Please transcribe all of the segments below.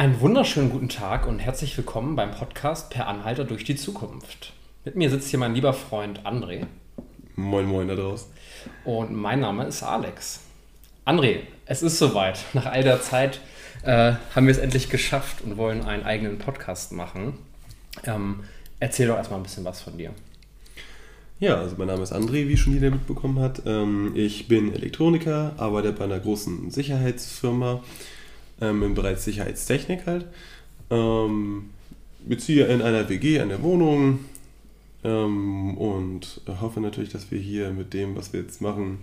Einen wunderschönen guten Tag und herzlich willkommen beim Podcast Per Anhalter durch die Zukunft. Mit mir sitzt hier mein lieber Freund André. Moin, moin da draußen. Und mein Name ist Alex. André, es ist soweit. Nach all der Zeit äh, haben wir es endlich geschafft und wollen einen eigenen Podcast machen. Ähm, erzähl doch erstmal ein bisschen was von dir. Ja, also mein Name ist André, wie schon jeder mitbekommen hat. Ähm, ich bin Elektroniker, arbeite bei einer großen Sicherheitsfirma ähm, im Bereich Sicherheitstechnik halt. Ähm, beziehe in einer WG eine Wohnung ähm, und hoffe natürlich, dass wir hier mit dem, was wir jetzt machen,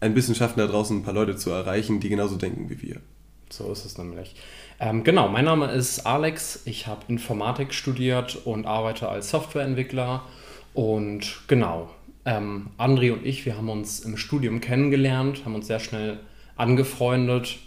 ein bisschen schaffen, da draußen ein paar Leute zu erreichen, die genauso denken wie wir. So ist es nämlich. Ähm, genau, mein Name ist Alex. Ich habe Informatik studiert und arbeite als Softwareentwickler. Und genau, ähm, André und ich, wir haben uns im Studium kennengelernt, haben uns sehr schnell angefreundet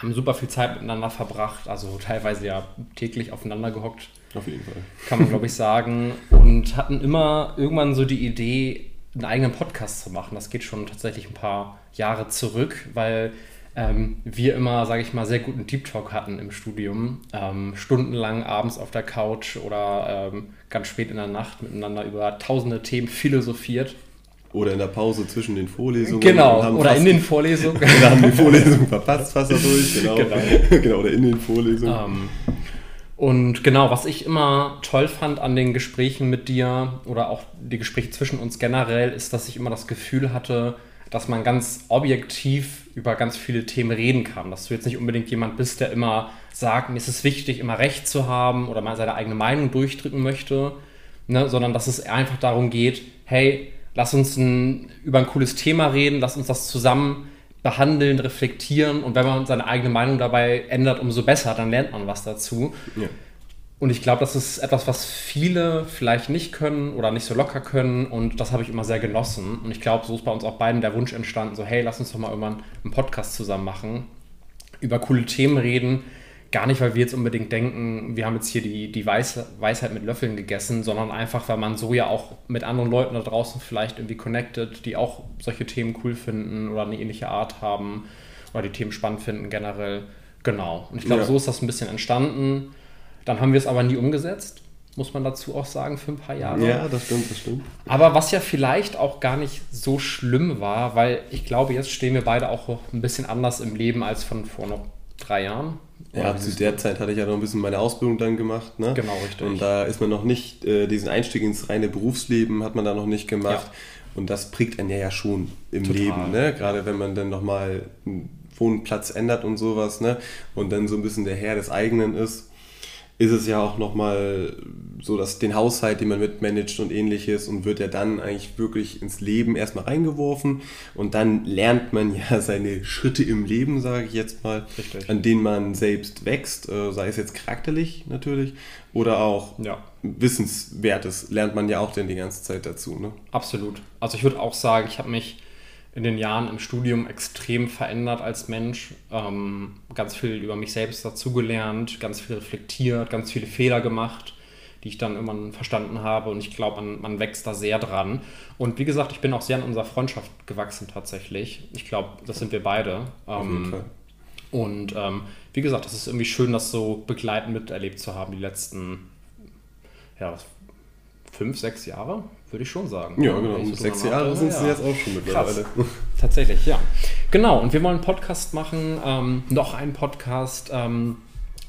haben super viel Zeit miteinander verbracht, also teilweise ja täglich aufeinander gehockt. Auf jeden Fall. Kann man, glaube ich, sagen. Und hatten immer irgendwann so die Idee, einen eigenen Podcast zu machen. Das geht schon tatsächlich ein paar Jahre zurück, weil ähm, wir immer, sage ich mal, sehr guten Deep Talk hatten im Studium. Ähm, stundenlang abends auf der Couch oder ähm, ganz spät in der Nacht miteinander über tausende Themen philosophiert. Oder in der Pause zwischen den Vorlesungen. Genau, oder in den Vorlesungen. da haben die Vorlesungen verpasst, fast dadurch, genau. genau. genau, oder in den Vorlesungen. Um, ähm, und genau, was ich immer toll fand an den Gesprächen mit dir oder auch die Gespräche zwischen uns generell, ist, dass ich immer das Gefühl hatte, dass man ganz objektiv über ganz viele Themen reden kann. Dass du jetzt nicht unbedingt jemand bist, der immer sagt, mir ist es wichtig, immer Recht zu haben oder mal seine eigene Meinung durchdrücken möchte, ne? sondern dass es einfach darum geht, hey, lass uns ein, über ein cooles Thema reden, lass uns das zusammen behandeln, reflektieren und wenn man seine eigene Meinung dabei ändert, umso besser, dann lernt man was dazu. Ja. Und ich glaube, das ist etwas, was viele vielleicht nicht können oder nicht so locker können und das habe ich immer sehr genossen. Und ich glaube, so ist bei uns auch beiden der Wunsch entstanden, so hey, lass uns doch mal irgendwann einen Podcast zusammen machen, über coole Themen reden, Gar nicht, weil wir jetzt unbedingt denken, wir haben jetzt hier die, die Weis Weisheit mit Löffeln gegessen, sondern einfach, weil man so ja auch mit anderen Leuten da draußen vielleicht irgendwie connected, die auch solche Themen cool finden oder eine ähnliche Art haben oder die Themen spannend finden generell. Genau. Und ich glaube, ja. so ist das ein bisschen entstanden. Dann haben wir es aber nie umgesetzt, muss man dazu auch sagen, für ein paar Jahre. Ja, das stimmt, das stimmt. Aber was ja vielleicht auch gar nicht so schlimm war, weil ich glaube, jetzt stehen wir beide auch ein bisschen anders im Leben als von vor noch drei Jahren. Ja, zu der Zeit hatte ich ja noch ein bisschen meine Ausbildung dann gemacht. Ne? Genau, richtig. Und da ist man noch nicht, äh, diesen Einstieg ins reine Berufsleben hat man da noch nicht gemacht. Ja. Und das prägt einen ja schon im Total. Leben, ne? Gerade wenn man dann nochmal einen Wohnplatz ändert und sowas, ne? Und dann so ein bisschen der Herr des eigenen ist ist es ja auch nochmal so, dass den Haushalt, den man mitmanagt und ähnliches und wird ja dann eigentlich wirklich ins Leben erstmal reingeworfen und dann lernt man ja seine Schritte im Leben, sage ich jetzt mal, Richtig. an denen man selbst wächst, äh, sei es jetzt charakterlich natürlich oder auch ja. Wissenswertes lernt man ja auch dann die ganze Zeit dazu. Ne? Absolut. Also ich würde auch sagen, ich habe mich in den Jahren im Studium extrem verändert als Mensch. Ähm, ganz viel über mich selbst dazugelernt, ganz viel reflektiert, ganz viele Fehler gemacht, die ich dann irgendwann verstanden habe. Und ich glaube, man, man wächst da sehr dran. Und wie gesagt, ich bin auch sehr an unserer Freundschaft gewachsen tatsächlich. Ich glaube, das sind wir beide. Auf jeden ähm, Fall. Und ähm, wie gesagt, es ist irgendwie schön, das so begleitend miterlebt zu haben, die letzten ja, fünf, sechs Jahre, würde ich schon sagen. Ja, genau. So sechs Jahre sind sie ja. jetzt auch schon mittlerweile. Krass. Tatsächlich, ja. Genau, und wir wollen einen Podcast machen, ähm, noch einen Podcast. Ähm,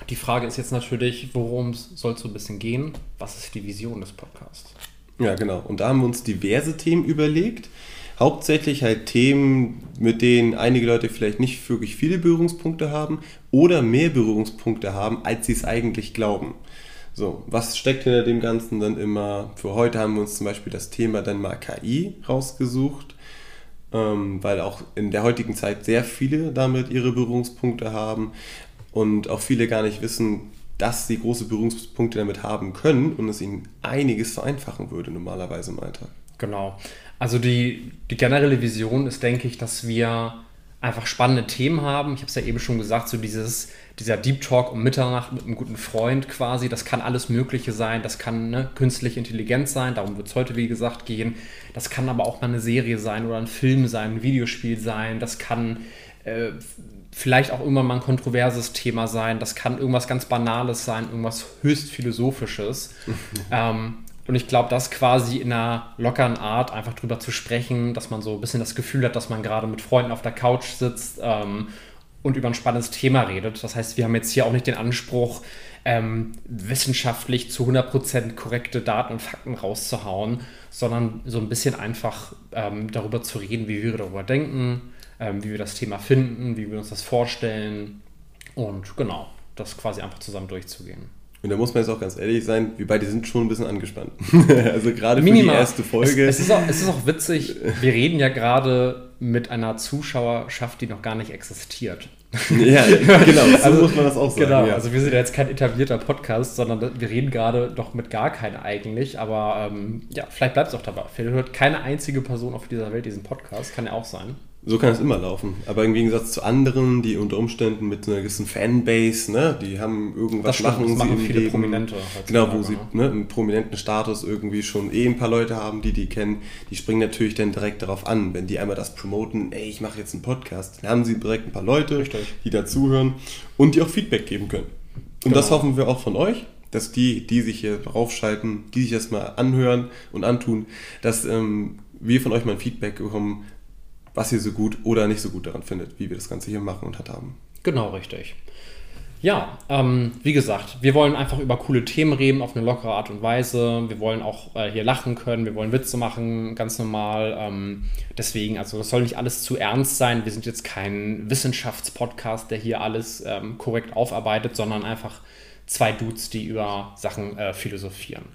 die Frage ist jetzt natürlich, worum soll es so ein bisschen gehen? Was ist die Vision des Podcasts? Ja, genau. Und da haben wir uns diverse Themen überlegt. Hauptsächlich halt Themen, mit denen einige Leute vielleicht nicht wirklich viele Berührungspunkte haben oder mehr Berührungspunkte haben, als sie es eigentlich glauben. So, was steckt hinter dem Ganzen dann immer? Für heute haben wir uns zum Beispiel das Thema dann mal KI rausgesucht, ähm, weil auch in der heutigen Zeit sehr viele damit ihre Berührungspunkte haben und auch viele gar nicht wissen, dass sie große Berührungspunkte damit haben können und es ihnen einiges vereinfachen würde normalerweise im Alltag. Genau. Also die, die generelle Vision ist, denke ich, dass wir einfach spannende Themen haben. Ich habe es ja eben schon gesagt, so dieses, dieser Deep Talk um Mitternacht mit einem guten Freund quasi, das kann alles Mögliche sein. Das kann ne, künstliche Intelligenz sein, darum wird es heute, wie gesagt, gehen. Das kann aber auch mal eine Serie sein oder ein Film sein, ein Videospiel sein. Das kann äh, vielleicht auch irgendwann mal ein kontroverses Thema sein. Das kann irgendwas ganz Banales sein, irgendwas höchst Philosophisches. ähm, und ich glaube, das quasi in einer lockeren Art einfach drüber zu sprechen, dass man so ein bisschen das Gefühl hat, dass man gerade mit Freunden auf der Couch sitzt ähm, und über ein spannendes Thema redet. Das heißt, wir haben jetzt hier auch nicht den Anspruch, ähm, wissenschaftlich zu 100% korrekte Daten und Fakten rauszuhauen, sondern so ein bisschen einfach ähm, darüber zu reden, wie wir darüber denken, ähm, wie wir das Thema finden, wie wir uns das vorstellen und genau, das quasi einfach zusammen durchzugehen. Und da muss man jetzt auch ganz ehrlich sein, wir beide sind schon ein bisschen angespannt. also gerade für die erste Folge. Es, es, ist auch, es ist auch witzig, wir reden ja gerade mit einer Zuschauerschaft, die noch gar nicht existiert. Ja, genau, so also, muss man das auch sagen. Genau, ja. also wir sind ja jetzt kein etablierter Podcast, sondern wir reden gerade doch mit gar keinen eigentlich, aber ähm, ja, vielleicht bleibt es auch dabei. Vielleicht hört keine einzige Person auf dieser Welt diesen Podcast, kann ja auch sein. So kann es immer laufen. Aber im Gegensatz zu anderen, die unter Umständen mit einer gewissen Fanbase, ne, die haben irgendwas das machen, machen viele Leben, Prominente. Genau, wo sie ne, einen prominenten Status irgendwie schon eh ein paar Leute haben, die die kennen. Die springen natürlich dann direkt darauf an. Wenn die einmal das promoten, ey, ich mache jetzt einen Podcast, dann haben sie direkt ein paar Leute, Richtig. die dazuhören und die auch Feedback geben können. Und genau. das hoffen wir auch von euch, dass die, die sich hier draufschalten, die sich das mal anhören und antun, dass ähm, wir von euch mal ein Feedback bekommen, was ihr so gut oder nicht so gut daran findet, wie wir das Ganze hier machen und haben. Genau, richtig. Ja, ähm, wie gesagt, wir wollen einfach über coole Themen reden auf eine lockere Art und Weise. Wir wollen auch äh, hier lachen können, wir wollen Witze machen, ganz normal. Ähm, deswegen, also das soll nicht alles zu ernst sein. Wir sind jetzt kein Wissenschaftspodcast, der hier alles ähm, korrekt aufarbeitet, sondern einfach zwei Dudes, die über Sachen äh, philosophieren.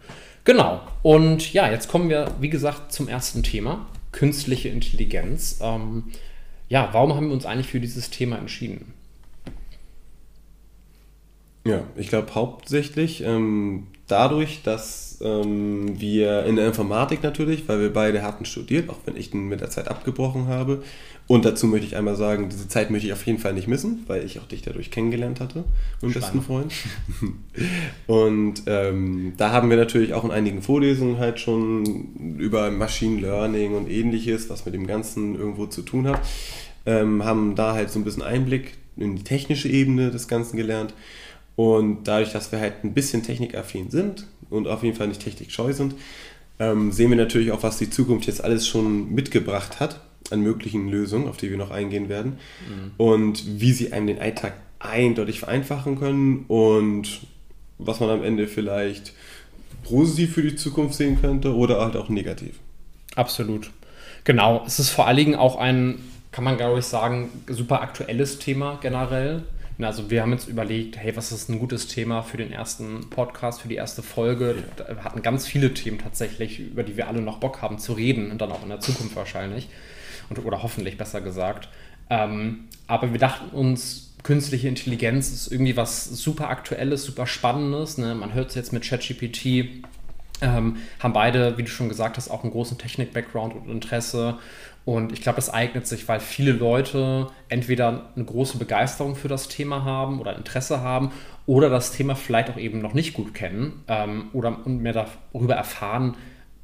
Genau. Und ja, jetzt kommen wir, wie gesagt, zum ersten Thema künstliche Intelligenz. Ähm, ja, warum haben wir uns eigentlich für dieses Thema entschieden? Ja, ich glaube hauptsächlich ähm, dadurch, dass ähm, wir in der Informatik natürlich, weil wir beide hatten studiert, auch wenn ich den mit der Zeit abgebrochen habe. Und dazu möchte ich einmal sagen, diese Zeit möchte ich auf jeden Fall nicht missen, weil ich auch dich dadurch kennengelernt hatte, mein besten Freund. Und ähm, da haben wir natürlich auch in einigen Vorlesungen halt schon über Machine Learning und ähnliches, was mit dem Ganzen irgendwo zu tun hat, ähm, haben da halt so ein bisschen Einblick in die technische Ebene des Ganzen gelernt und dadurch, dass wir halt ein bisschen technikaffin sind und auf jeden Fall nicht technikscheu sind, ähm, sehen wir natürlich auch, was die Zukunft jetzt alles schon mitgebracht hat an möglichen Lösungen, auf die wir noch eingehen werden. Mhm. Und wie sie einem den Alltag eindeutig vereinfachen können und was man am Ende vielleicht positiv für die Zukunft sehen könnte oder halt auch negativ. Absolut. Genau. Es ist vor allen Dingen auch ein, kann man glaube ich sagen, super aktuelles Thema generell. Also wir haben jetzt überlegt, hey, was ist ein gutes Thema für den ersten Podcast, für die erste Folge? Wir hatten ganz viele Themen tatsächlich, über die wir alle noch Bock haben zu reden und dann auch in der Zukunft wahrscheinlich. Und, oder hoffentlich besser gesagt. Ähm, aber wir dachten uns, künstliche Intelligenz ist irgendwie was super Aktuelles, super Spannendes. Ne? Man hört es jetzt mit ChatGPT. Ähm, haben beide, wie du schon gesagt hast, auch einen großen Technik-Background und Interesse und ich glaube, das eignet sich, weil viele Leute entweder eine große Begeisterung für das Thema haben oder Interesse haben oder das Thema vielleicht auch eben noch nicht gut kennen ähm, oder mehr darüber erfahren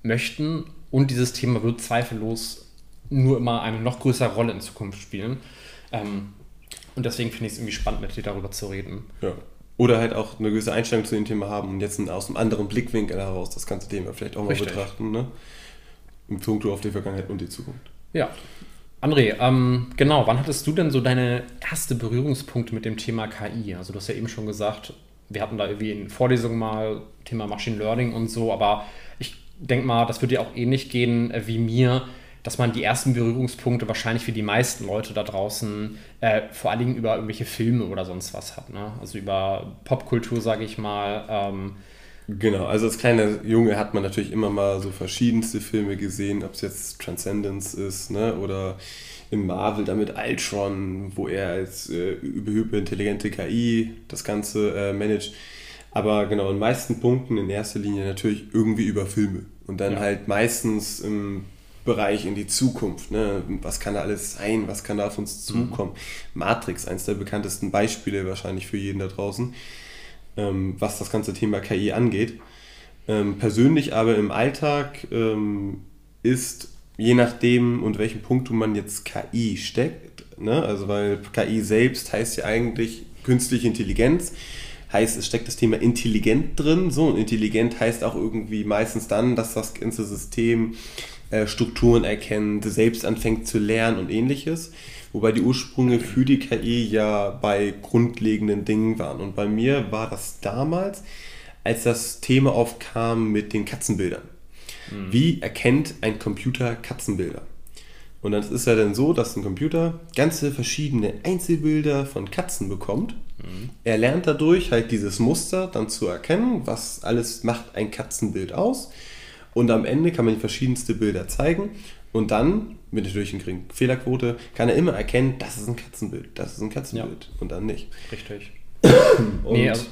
möchten. Und dieses Thema wird zweifellos nur immer eine noch größere Rolle in Zukunft spielen. Ähm, und deswegen finde ich es irgendwie spannend, mit dir darüber zu reden. Ja. Oder halt auch eine gewisse Einstellung zu dem Thema haben und jetzt aus einem anderen Blickwinkel heraus das ganze Thema vielleicht auch mal Richtig. betrachten. Ne? Im Punkto auf die Vergangenheit und die Zukunft. Ja. André, ähm, genau, wann hattest du denn so deine erste Berührungspunkte mit dem Thema KI? Also du hast ja eben schon gesagt, wir hatten da irgendwie in Vorlesungen mal Thema Machine Learning und so, aber ich denke mal, das würde dir auch ähnlich gehen äh, wie mir, dass man die ersten Berührungspunkte wahrscheinlich für die meisten Leute da draußen äh, vor allen Dingen über irgendwelche Filme oder sonst was hat. Ne? Also über Popkultur, sage ich mal. Ähm, Genau, also als kleiner Junge hat man natürlich immer mal so verschiedenste Filme gesehen, ob es jetzt Transcendence ist, ne, oder im Marvel damit Ultron, wo er als äh, überhyperintelligente KI das Ganze äh, managt. Aber genau, in meisten Punkten in erster Linie natürlich irgendwie über Filme. Und dann ja. halt meistens im Bereich in die Zukunft. Ne? Was kann da alles sein? Was kann da auf uns mhm. zukommen? Mhm. Matrix, eins der bekanntesten Beispiele wahrscheinlich für jeden da draußen ähm, was das ganze Thema KI angeht. Ähm, persönlich aber im Alltag ähm, ist, je nachdem, unter welchem Punkt man jetzt KI steckt, Ne? Also weil KI selbst heißt ja eigentlich künstliche Intelligenz. Heißt, es steckt das Thema intelligent drin. So, und intelligent heißt auch irgendwie meistens dann, dass das ganze System äh, Strukturen erkennt, selbst anfängt zu lernen und ähnliches. Wobei die Ursprünge für die KI ja bei grundlegenden Dingen waren. Und bei mir war das damals, als das Thema aufkam mit den Katzenbildern. Mhm. Wie erkennt ein Computer Katzenbilder? Und dann ist ja dann so, dass ein Computer ganze verschiedene Einzelbilder von Katzen bekommt. Mhm. Er lernt dadurch halt dieses Muster dann zu erkennen, was alles macht ein Katzenbild aus. Und am Ende kann man verschiedenste Bilder zeigen. Und dann, mit natürlich einer geringen Fehlerquote, kann er immer erkennen, das ist ein Katzenbild, das ist ein Katzenbild ja. und dann nicht. Richtig. nee, also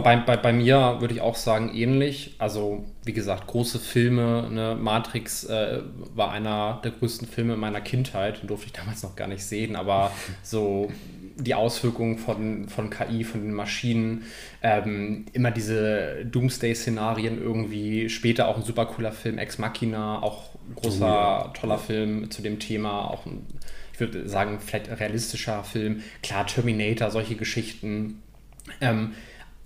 bei, bei, bei mir würde ich auch sagen, ähnlich. Also, wie gesagt, große Filme. Ne? Matrix äh, war einer der größten Filme meiner Kindheit. Den durfte ich damals noch gar nicht sehen, aber so die Auswirkungen von, von KI, von den Maschinen, ähm, immer diese Doomsday-Szenarien irgendwie. Später auch ein super cooler Film, Ex Machina, auch großer, toller Film zu dem Thema. Auch ein, ich würde sagen, vielleicht realistischer Film. Klar, Terminator, solche Geschichten. Ähm,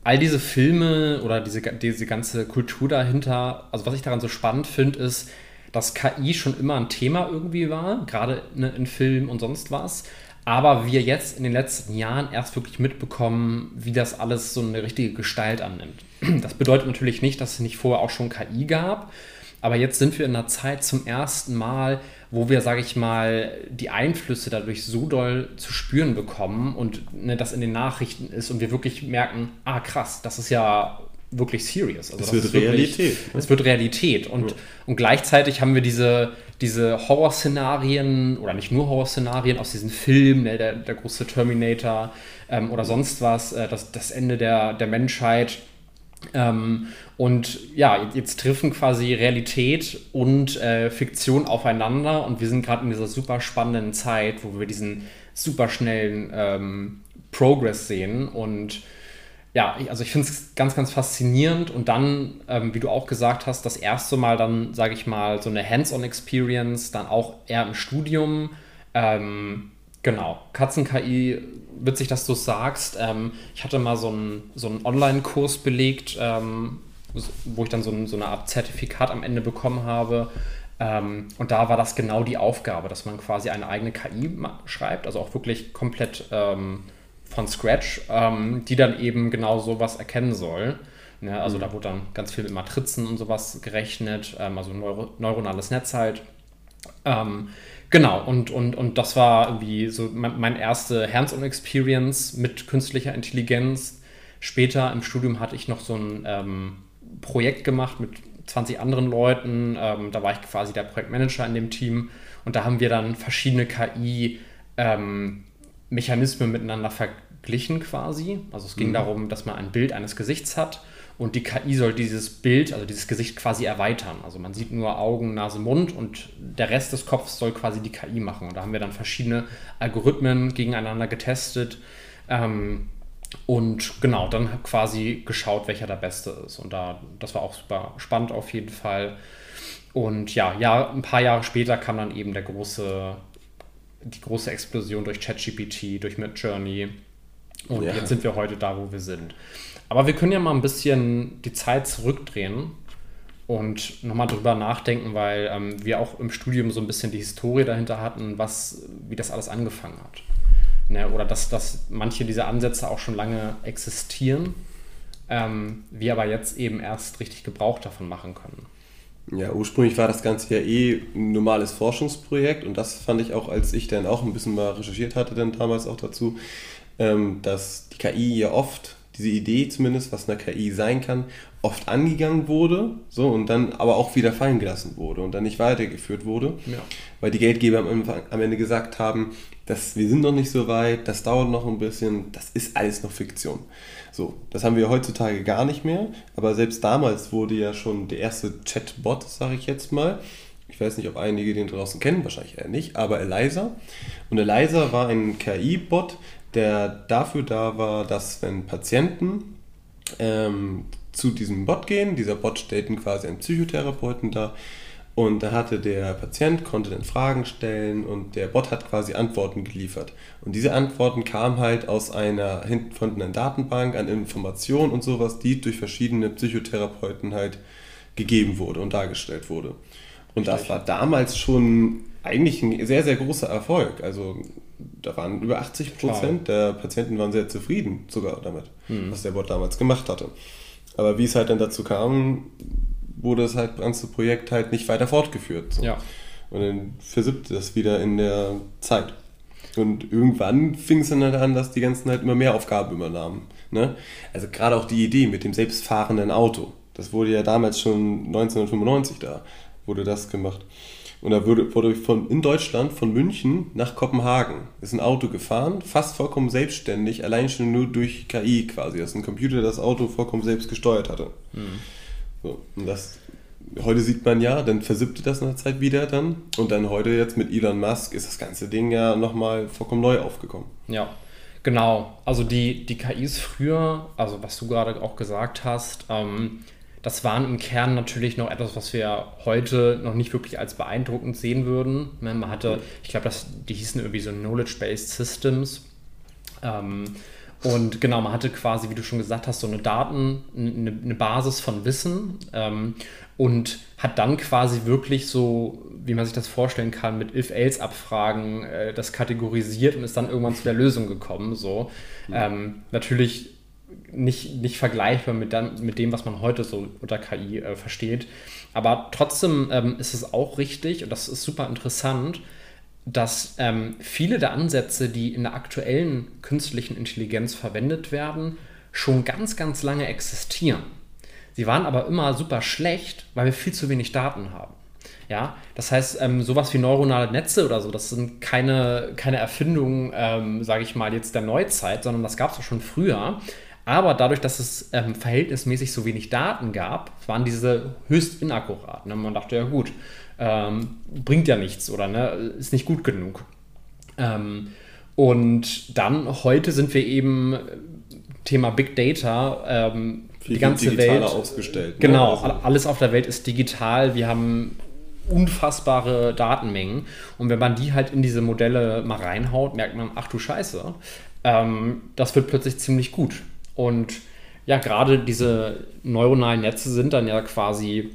all diese Filme oder diese, diese ganze Kultur dahinter, also was ich daran so spannend finde, ist, dass KI schon immer ein Thema irgendwie war, gerade ne, in Filmen und sonst was. Aber wir jetzt in den letzten Jahren erst wirklich mitbekommen, wie das alles so eine richtige Gestalt annimmt. Das bedeutet natürlich nicht, dass es nicht vorher auch schon KI gab, aber jetzt sind wir in einer Zeit zum ersten Mal, wo wir, sage ich mal, die Einflüsse dadurch so doll zu spüren bekommen und ne, das in den Nachrichten ist und wir wirklich merken, ah krass, das ist ja wirklich serious. Also es wird Realität. Wirklich, ne? Es wird Realität. Und, ja. und gleichzeitig haben wir diese, diese Horrorszenarien oder nicht nur Horrorszenarien aus diesen Filmen, ne, der, der große Terminator ähm, oder sonst was, äh, das, das Ende der, der Menschheit ähm, und ja, jetzt treffen quasi Realität und äh, Fiktion aufeinander. Und wir sind gerade in dieser super spannenden Zeit, wo wir diesen super schnellen ähm, Progress sehen. Und ja, also ich finde es ganz, ganz faszinierend. Und dann, ähm, wie du auch gesagt hast, das erste Mal dann, sage ich mal, so eine Hands-on-Experience, dann auch eher im Studium. Ähm, Genau, Katzen-KI, witzig, dass du es sagst. Ähm, ich hatte mal so einen, so einen Online-Kurs belegt, ähm, wo ich dann so, ein, so, eine Art Zertifikat am Ende bekommen habe. Ähm, und da war das genau die Aufgabe, dass man quasi eine eigene KI schreibt, also auch wirklich komplett ähm, von Scratch, ähm, die dann eben genau sowas erkennen soll. Ne? Also mhm. da wurde dann ganz viel mit Matrizen und sowas gerechnet, ähm, also Neuro neuronales Netz halt. Genau, und, und, und das war irgendwie so mein, mein erste Hands-on-Experience mit künstlicher Intelligenz. Später im Studium hatte ich noch so ein ähm, Projekt gemacht mit 20 anderen Leuten. Ähm, da war ich quasi der Projektmanager in dem Team und da haben wir dann verschiedene KI-Mechanismen ähm, miteinander verglichen quasi. Also es ging mhm. darum, dass man ein Bild eines Gesichts hat und die KI soll dieses Bild, also dieses Gesicht quasi erweitern. Also man sieht nur Augen, Nase, Mund und der Rest des Kopfs soll quasi die KI machen. Und da haben wir dann verschiedene Algorithmen gegeneinander getestet. Ähm, und genau, dann quasi geschaut, welcher der beste ist. Und da, das war auch super spannend auf jeden Fall. Und ja, ja, ein paar Jahre später kam dann eben der große, die große Explosion durch ChatGPT, durch Midjourney. Und ja. jetzt sind wir heute da, wo wir sind. Aber wir können ja mal ein bisschen die Zeit zurückdrehen und nochmal drüber nachdenken, weil ähm, wir auch im Studium so ein bisschen die Historie dahinter hatten, was, wie das alles angefangen hat. Ne? Oder dass, dass manche dieser Ansätze auch schon lange existieren, ähm, wir aber jetzt eben erst richtig Gebrauch davon machen können. Ja, ursprünglich war das Ganze ja eh ein normales Forschungsprojekt und das fand ich auch, als ich dann auch ein bisschen mal recherchiert hatte, dann damals auch dazu, ähm, dass die KI ja oft diese Idee zumindest, was eine KI sein kann, oft angegangen wurde, so und dann aber auch wieder fallen gelassen wurde und dann nicht weitergeführt wurde, ja. weil die Geldgeber am, am Ende gesagt haben, dass wir sind noch nicht so weit, das dauert noch ein bisschen, das ist alles noch Fiktion. So, das haben wir heutzutage gar nicht mehr, aber selbst damals wurde ja schon der erste Chatbot, sage ich jetzt mal, ich weiß nicht, ob einige den draußen kennen, wahrscheinlich eher nicht, aber Eliza. Und Eliza war ein KI-Bot, der dafür da war, dass wenn Patienten ähm, zu diesem Bot gehen, dieser Bot stellt quasi einen Psychotherapeuten dar Und da hatte der Patient, konnte dann Fragen stellen und der Bot hat quasi Antworten geliefert. Und diese Antworten kamen halt aus einer von einer Datenbank an Informationen und sowas, die durch verschiedene Psychotherapeuten halt gegeben wurde und dargestellt wurde. Und das war damals schon eigentlich ein sehr, sehr großer Erfolg. Also da waren über 80 Prozent der Patienten waren sehr zufrieden sogar damit, hm. was der Bot damals gemacht hatte. Aber wie es halt dann dazu kam, wurde das halt ganze Projekt halt nicht weiter fortgeführt. So. Ja. Und dann versippte das wieder in der Zeit. Und irgendwann fing es dann halt an, dass die ganzen halt immer mehr Aufgaben übernahmen. Ne? Also gerade auch die Idee mit dem selbstfahrenden Auto. Das wurde ja damals schon 1995 da, wurde das gemacht. Und da wurde, wurde von, in Deutschland von München nach Kopenhagen ist ein Auto gefahren, fast vollkommen selbstständig, allein schon nur durch KI quasi, dass ein Computer das Auto vollkommen selbst gesteuert hatte. Mhm. So, und das, heute sieht man ja, dann versippte das nach Zeit wieder dann. Und dann heute jetzt mit Elon Musk ist das ganze Ding ja nochmal vollkommen neu aufgekommen. Ja, genau. Also die, die KIs früher, also was du gerade auch gesagt hast, ähm, das waren im Kern natürlich noch etwas, was wir heute noch nicht wirklich als beeindruckend sehen würden. Ne, man hatte, ich glaube, die hießen irgendwie so Knowledge-Based Systems. Ähm, und genau, man hatte quasi, wie du schon gesagt hast, so eine Daten, eine, eine Basis von Wissen ähm, und hat dann quasi wirklich so, wie man sich das vorstellen kann, mit If-Else-Abfragen äh, das kategorisiert und ist dann irgendwann zu der Lösung gekommen. So. Ja. Ähm, natürlich nicht, nicht vergleichbar mit, dann, mit dem, was man heute so unter KI äh, versteht. Aber trotzdem ähm, ist es auch richtig, und das ist super interessant, dass ähm, viele der Ansätze, die in der aktuellen künstlichen Intelligenz verwendet werden, schon ganz, ganz lange existieren. Sie waren aber immer super schlecht, weil wir viel zu wenig Daten haben. Ja, das heißt, ähm, sowas wie neuronale Netze oder so, das sind keine, keine Erfindungen, ähm, sage ich mal, jetzt der Neuzeit, sondern das gab es auch schon früher. Aber dadurch, dass es ähm, verhältnismäßig so wenig Daten gab, waren diese höchst inakkurat. Ne? Man dachte, ja gut, ähm, bringt ja nichts oder ne, ist nicht gut genug. Ähm, und dann heute sind wir eben äh, Thema Big Data, ähm, die ganze Welt ausgestellt. Ne? Genau, also. alles auf der Welt ist digital. Wir haben unfassbare Datenmengen und wenn man die halt in diese Modelle mal reinhaut, merkt man, ach du Scheiße, ähm, das wird plötzlich ziemlich gut. Und ja, gerade diese neuronalen Netze sind dann ja quasi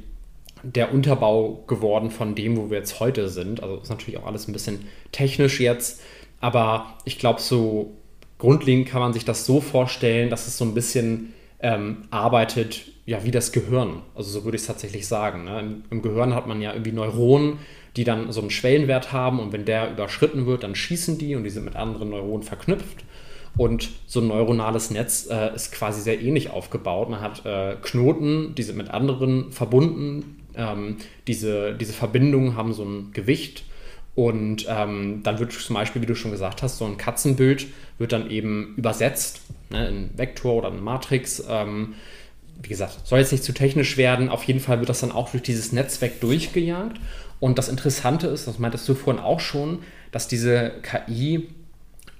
der Unterbau geworden von dem, wo wir jetzt heute sind. Also ist natürlich auch alles ein bisschen technisch jetzt, aber ich glaube, so grundlegend kann man sich das so vorstellen, dass es so ein bisschen ähm, arbeitet, ja, wie das Gehirn. Also so würde ich es tatsächlich sagen. Ne? Im, Im, Gehirn hat man ja irgendwie Neuronen, die dann so einen Schwellenwert haben und wenn der überschritten wird, dann schießen die und die sind mit anderen Neuronen verknüpft. Und so ein neuronales Netz äh, ist quasi sehr ähnlich aufgebaut. Man hat äh, Knoten, die sind mit anderen verbunden, ähm, diese, diese Verbindungen haben so ein Gewicht und ähm, dann wird zum Beispiel, wie du schon gesagt hast, so ein Katzenbild wird dann eben übersetzt ne, in Vektor oder in Matrix. Ähm, wie gesagt, soll jetzt nicht zu technisch werden. Auf jeden Fall wird das dann auch durch dieses Netzwerk durchgejagt. Und das Interessante ist, das meintest du vorhin auch schon, dass diese KI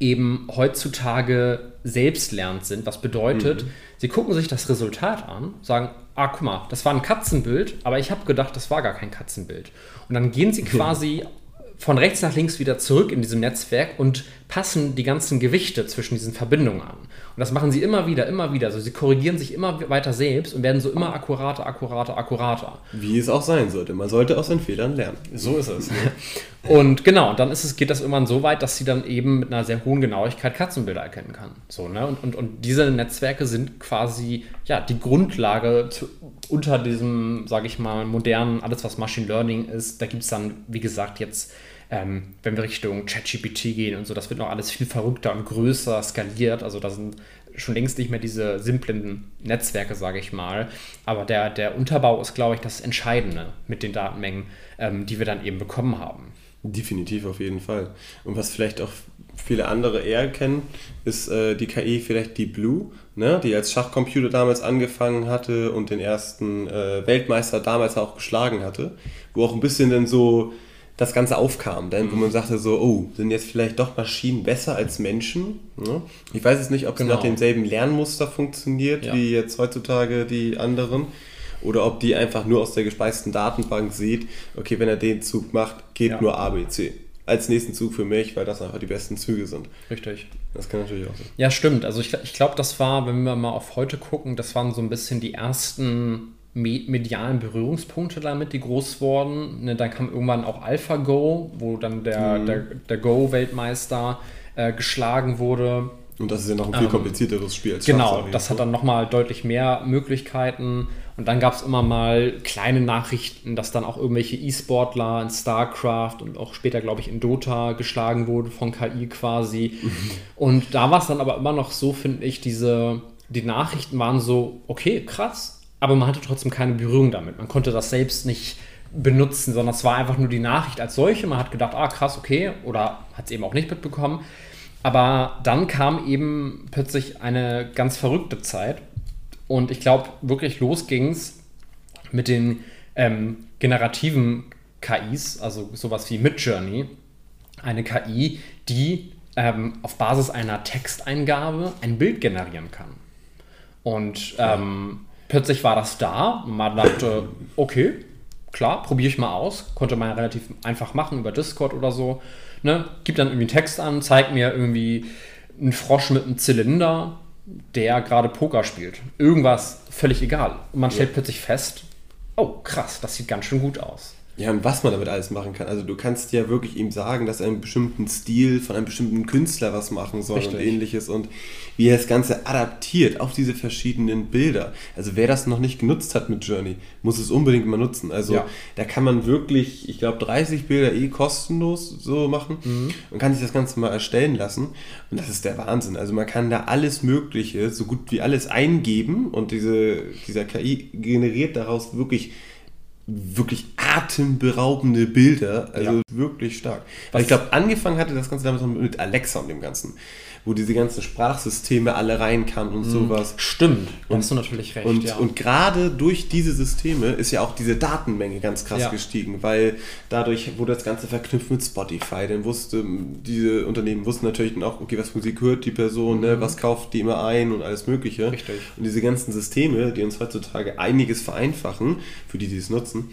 eben heutzutage selbstlernend sind. Was bedeutet, mhm. sie gucken sich das Resultat an, sagen, ah, guck mal, das war ein Katzenbild, aber ich habe gedacht, das war gar kein Katzenbild. Und dann gehen sie quasi von rechts nach links wieder zurück in diesem Netzwerk und passen die ganzen Gewichte zwischen diesen Verbindungen an. Und das machen sie immer wieder, immer wieder. Also sie korrigieren sich immer weiter selbst und werden so immer akkurater, akkurater, akkurater. Wie es auch sein sollte. Man sollte aus seinen Fehlern lernen. So ist es. Ne? und genau, dann ist es, geht das irgendwann so weit, dass sie dann eben mit einer sehr hohen Genauigkeit Katzenbilder erkennen kann. So, ne? und, und, und diese Netzwerke sind quasi ja, die Grundlage zu, unter diesem, sage ich mal, modernen, alles was Machine Learning ist. Da gibt es dann, wie gesagt, jetzt ähm, wenn wir Richtung ChatGPT gehen und so, das wird noch alles viel verrückter und größer skaliert. Also da sind schon längst nicht mehr diese simplen Netzwerke, sage ich mal. Aber der, der Unterbau ist, glaube ich, das Entscheidende mit den Datenmengen, ähm, die wir dann eben bekommen haben. Definitiv auf jeden Fall. Und was vielleicht auch viele andere eher kennen, ist äh, die KI vielleicht die Blue, ne? die als Schachcomputer damals angefangen hatte und den ersten äh, Weltmeister damals auch geschlagen hatte, wo auch ein bisschen dann so das Ganze aufkam, denn wo man mhm. sagte so, oh, sind jetzt vielleicht doch Maschinen besser als Menschen? Ne? Ich weiß jetzt nicht, ob es genau. nach demselben Lernmuster funktioniert ja. wie jetzt heutzutage die anderen. oder ob die einfach nur aus der gespeisten Datenbank sieht, okay, wenn er den Zug macht, geht ja. nur A, B, C. Als nächsten Zug für mich, weil das einfach die besten Züge sind. Richtig. Das kann natürlich auch sein. Ja, stimmt. Also ich, ich glaube, das war, wenn wir mal auf heute gucken, das waren so ein bisschen die ersten medialen Berührungspunkte damit, die groß wurden. Ne, dann kam irgendwann auch AlphaGo, wo dann der, mhm. der, der Go-Weltmeister äh, geschlagen wurde. Und das ist ja noch ein viel ähm, komplizierteres Spiel als Genau, das hat dann nochmal deutlich mehr Möglichkeiten. Und dann gab es immer mal kleine Nachrichten, dass dann auch irgendwelche E-Sportler in StarCraft und auch später, glaube ich, in Dota geschlagen wurden von KI quasi. Mhm. Und da war es dann aber immer noch so, finde ich, diese, die Nachrichten waren so, okay, krass, aber man hatte trotzdem keine Berührung damit. Man konnte das selbst nicht benutzen, sondern es war einfach nur die Nachricht als solche. Man hat gedacht, ah krass, okay, oder hat es eben auch nicht mitbekommen. Aber dann kam eben plötzlich eine ganz verrückte Zeit. Und ich glaube, wirklich los ging es mit den ähm, generativen KIs, also sowas wie Midjourney. Eine KI, die ähm, auf Basis einer Texteingabe ein Bild generieren kann. Und ähm, plötzlich war das da und man dachte, okay, klar, probiere ich mal aus. Konnte man ja relativ einfach machen über Discord oder so. Ne? Gib dann irgendwie einen Text an, zeigt mir irgendwie einen Frosch mit einem Zylinder, der gerade Poker spielt. Irgendwas, völlig egal. Und man stellt ja. plötzlich fest, oh krass, das sieht ganz schön gut aus. Ja, und was man damit alles machen kann. Also du kannst ja wirklich ihm sagen, dass er einen bestimmten Stil von einem bestimmten Künstler was machen soll Richtig. und ähnliches und wie er das Ganze adaptiert auf diese verschiedenen Bilder. Also wer das noch nicht genutzt hat mit Journey, muss es unbedingt mal nutzen. Also ja. da kann man wirklich, ich glaube, 30 Bilder eh kostenlos so machen mhm. und kann sich das Ganze mal erstellen lassen. Und das ist der Wahnsinn. Also man kann da alles Mögliche, so gut wie alles eingeben und diese, dieser KI generiert daraus wirklich wirklich atemberaubende Bilder. Also ja. wirklich stark. Weil ich glaube, angefangen hatte das Ganze damals mit Alexa und dem Ganzen wo diese ganzen Sprachsysteme alle rein kann und mhm. sowas. Stimmt, da hast du natürlich recht. Und, ja. und gerade durch diese Systeme ist ja auch diese Datenmenge ganz krass ja. gestiegen, weil dadurch wurde das Ganze verknüpft mit Spotify. Dann wusste, diese Unternehmen wussten natürlich dann auch, okay, was Musik hört die Person, ne, mhm. ne, was kauft die immer ein und alles Mögliche. Richtig. Und diese ganzen Systeme, die uns heutzutage einiges vereinfachen, für die, die es nutzen,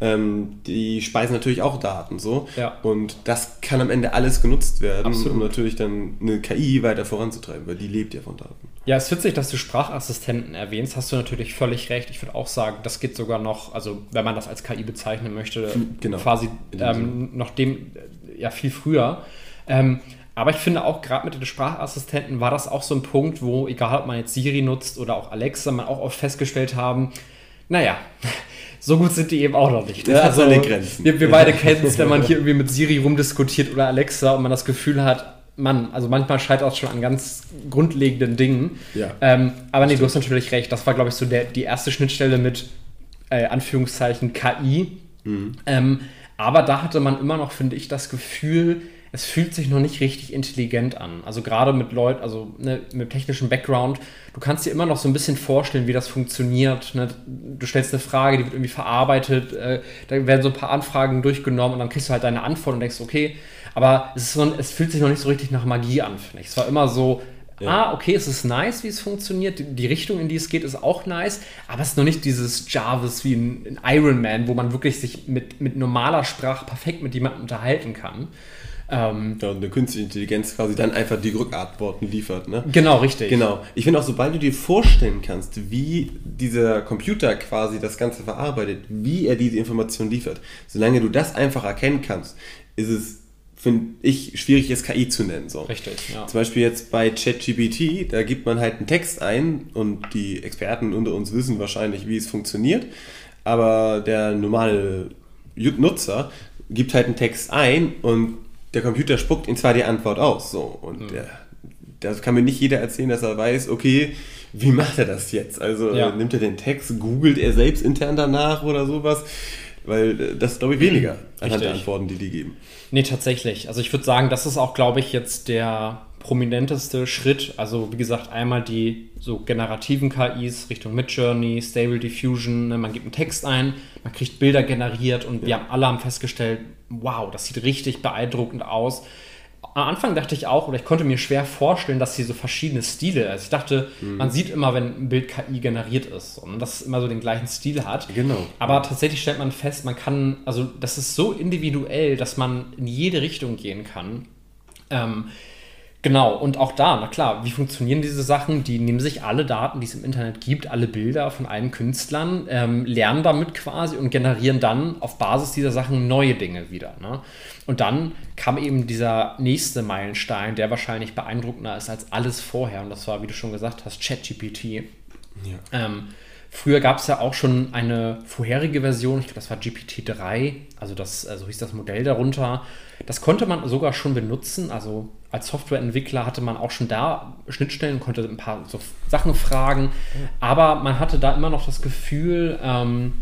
ähm, die speisen natürlich auch Daten so. Ja. Und das kann am Ende alles genutzt werden, Absolut. um natürlich dann eine KI weiter voranzutreiben, weil die lebt ja von Daten. Ja, es ist witzig, dass du Sprachassistenten erwähnst, hast du natürlich völlig recht. Ich würde auch sagen, das geht sogar noch, also wenn man das als KI bezeichnen möchte, genau. quasi ähm, noch dem, ja, viel früher. Ähm, aber ich finde auch gerade mit den Sprachassistenten war das auch so ein Punkt, wo, egal ob man jetzt Siri nutzt oder auch Alexa, man auch oft festgestellt haben, naja, so gut sind die eben auch noch nicht. Ne? Also, Grenzen. Wir, wir beide kennen es, wenn man hier irgendwie mit Siri rumdiskutiert oder Alexa und man das Gefühl hat, Mann, also manchmal scheitert es schon an ganz grundlegenden Dingen. Ja. Ähm, aber nee, du hast natürlich recht. Das war, glaube ich, so der, die erste Schnittstelle mit äh, Anführungszeichen KI. Mhm. Ähm, aber da hatte man immer noch, finde ich, das Gefühl, es fühlt sich noch nicht richtig intelligent an. Also gerade mit Leuten, also ne, mit technischem Background, du kannst dir immer noch so ein bisschen vorstellen, wie das funktioniert. Ne? Du stellst eine Frage, die wird irgendwie verarbeitet, äh, da werden so ein paar Anfragen durchgenommen und dann kriegst du halt deine Antwort und denkst, okay, aber es, so, es fühlt sich noch nicht so richtig nach Magie an, finde ich. Es war immer so, ja. ah, okay, es ist nice, wie es funktioniert. Die, die, Richtung, in die es geht, ist auch nice. Aber es ist noch nicht dieses Jarvis wie ein, ein Iron Man, wo man wirklich sich mit, mit normaler Sprache perfekt mit jemandem unterhalten kann. Ähm, ja, und eine künstliche Intelligenz quasi dann einfach die Rückantworten liefert. Ne? Genau, richtig. Genau. Ich finde auch, sobald du dir vorstellen kannst, wie dieser Computer quasi das Ganze verarbeitet, wie er diese Information liefert, solange du das einfach erkennen kannst, ist es finde ich, schwierig es KI zu nennen. So. Richtig, ja. Zum Beispiel jetzt bei ChatGPT, da gibt man halt einen Text ein und die Experten unter uns wissen wahrscheinlich, wie es funktioniert, aber der normale Nutzer gibt halt einen Text ein und der Computer spuckt ihm zwar die Antwort aus. So. Und mhm. der, das kann mir nicht jeder erzählen, dass er weiß, okay, wie macht er das jetzt? Also ja. nimmt er den Text, googelt er selbst intern danach oder sowas? Weil äh, das glaube ich weniger anhand der Antworten, die die geben. Nee, tatsächlich. Also ich würde sagen, das ist auch, glaube ich, jetzt der prominenteste Schritt. Also wie gesagt, einmal die so generativen KIs Richtung Midjourney, Stable Diffusion. Ne? Man gibt einen Text ein, man kriegt Bilder generiert und ja. wir haben alle haben festgestellt, wow, das sieht richtig beeindruckend aus. am Anfang dachte ich auch, oder ich konnte mir schwer vorstellen, dass sie so verschiedene Stile, also ich dachte, mhm. man sieht immer, wenn ein Bild KI generiert ist und dass es immer so den gleichen Stil hat. Genau. Aber tatsächlich stellt man fest, man kann, also das ist so individuell, dass man in jede Richtung gehen kann. Ähm, Genau, und auch da, na klar, wie funktionieren diese Sachen? Die nehmen sich alle Daten, die es im Internet gibt, alle Bilder von allen Künstlern, ähm, lernen damit quasi und generieren dann auf Basis dieser Sachen neue Dinge wieder. Ne? Und dann kam eben dieser nächste Meilenstein, der wahrscheinlich beeindruckender ist als alles vorher. Und das war, wie du schon gesagt hast, ChatGPT. Ja. Ähm, Früher gab es ja auch schon eine vorherige Version, ich glaube, das war GPT-3, also das, also hieß das Modell darunter. Das konnte man sogar schon benutzen, also als Softwareentwickler hatte man auch schon da Schnittstellen, konnte ein paar so Sachen fragen, aber man hatte da immer noch das Gefühl, ähm,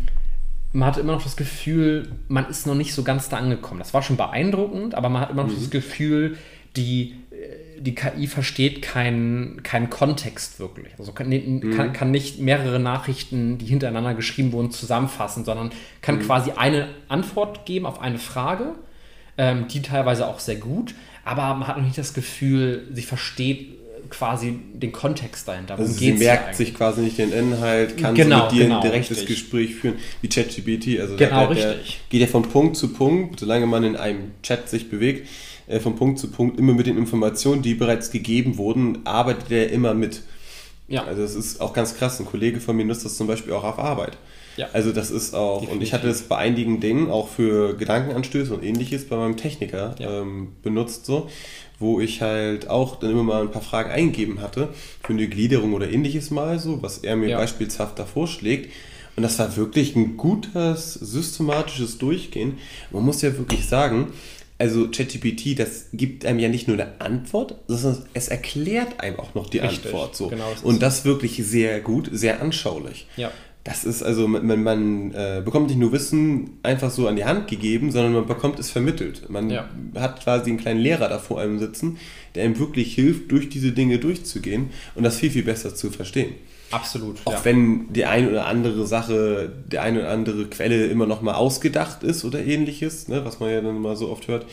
man hatte immer noch das Gefühl, man ist noch nicht so ganz da angekommen. Das war schon beeindruckend, aber man hat immer noch mhm. das Gefühl, die die KI versteht keinen kein Kontext wirklich. Also kann, mhm. kann, kann, nicht mehrere Nachrichten, die hintereinander geschrieben wurden, zusammenfassen, sondern kann mhm. quasi eine Antwort geben auf eine Frage, ähm, die teilweise auch sehr gut, aber man hat noch nicht das Gefühl, sie versteht quasi den Kontext dahinter. Also sie merkt sich quasi nicht den Inhalt, kann genau, mit dir genau, ein direktes richtig. Gespräch führen, wie ChatGPT. Also genau, der, der, geht ja von Punkt zu Punkt, solange man in einem Chat sich bewegt, äh, von Punkt zu Punkt immer mit den Informationen, die bereits gegeben wurden, arbeitet er immer mit. Ja. Also das ist auch ganz krass. Ein Kollege von mir nutzt das zum Beispiel auch auf Arbeit. Ja. Also das ist auch, Definitiv. und ich hatte das bei einigen Dingen auch für Gedankenanstöße und ähnliches bei meinem Techniker ja. ähm, benutzt so, wo ich halt auch dann immer mal ein paar Fragen eingegeben hatte für eine Gliederung oder ähnliches mal so, was er mir ja. beispielshaft da vorschlägt. Und das war wirklich ein gutes, systematisches Durchgehen. Man muss ja wirklich sagen, also ChatGPT, das gibt einem ja nicht nur eine Antwort, sondern es erklärt einem auch noch die Richtig, Antwort. So. Genau, und das wirklich sehr gut, sehr anschaulich. Ja. Das ist also, man, man äh, bekommt nicht nur Wissen einfach so an die Hand gegeben, sondern man bekommt es vermittelt. Man ja. hat quasi einen kleinen Lehrer da vor einem sitzen, der einem wirklich hilft, durch diese Dinge durchzugehen und das viel, viel besser zu verstehen. Absolut. Auch ja. wenn die eine oder andere Sache, die eine oder andere Quelle immer noch mal ausgedacht ist oder ähnliches, ne, was man ja dann immer so oft hört,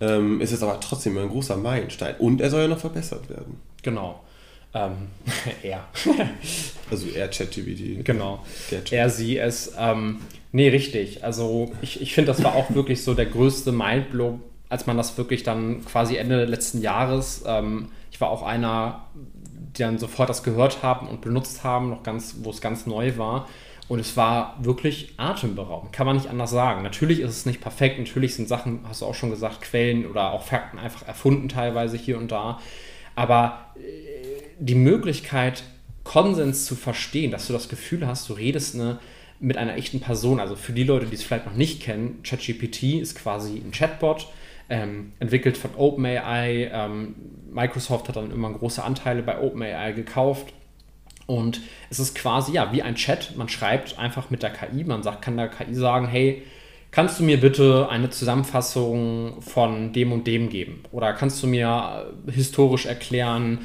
ähm, ist es aber trotzdem ein großer Meilenstein. Und er soll ja noch verbessert werden. Genau. Ähm, er. also er ChatGPT. Genau. Er, sie, es. Ähm, nee, richtig. Also ich, ich finde, das war auch wirklich so der größte Mindblow, als man das wirklich dann quasi Ende letzten Jahres, ähm, ich war auch einer die dann sofort das gehört haben und benutzt haben, noch ganz, wo es ganz neu war. Und es war wirklich atemberaubend, kann man nicht anders sagen. Natürlich ist es nicht perfekt, natürlich sind Sachen, hast du auch schon gesagt, Quellen oder auch Fakten einfach erfunden teilweise hier und da. Aber äh, die Möglichkeit, Konsens zu verstehen, dass du das Gefühl hast, du redest eine, mit einer echten Person. Also für die Leute, die es vielleicht noch nicht kennen, ChatGPT ist quasi ein Chatbot, ähm, entwickelt von OpenAI. Ähm, Microsoft hat dann immer große Anteile bei OpenAI gekauft. Und es ist quasi ja wie ein Chat. Man schreibt einfach mit der KI. Man sagt, kann der KI sagen, hey, kannst du mir bitte eine Zusammenfassung von dem und dem geben? Oder kannst du mir äh, historisch erklären,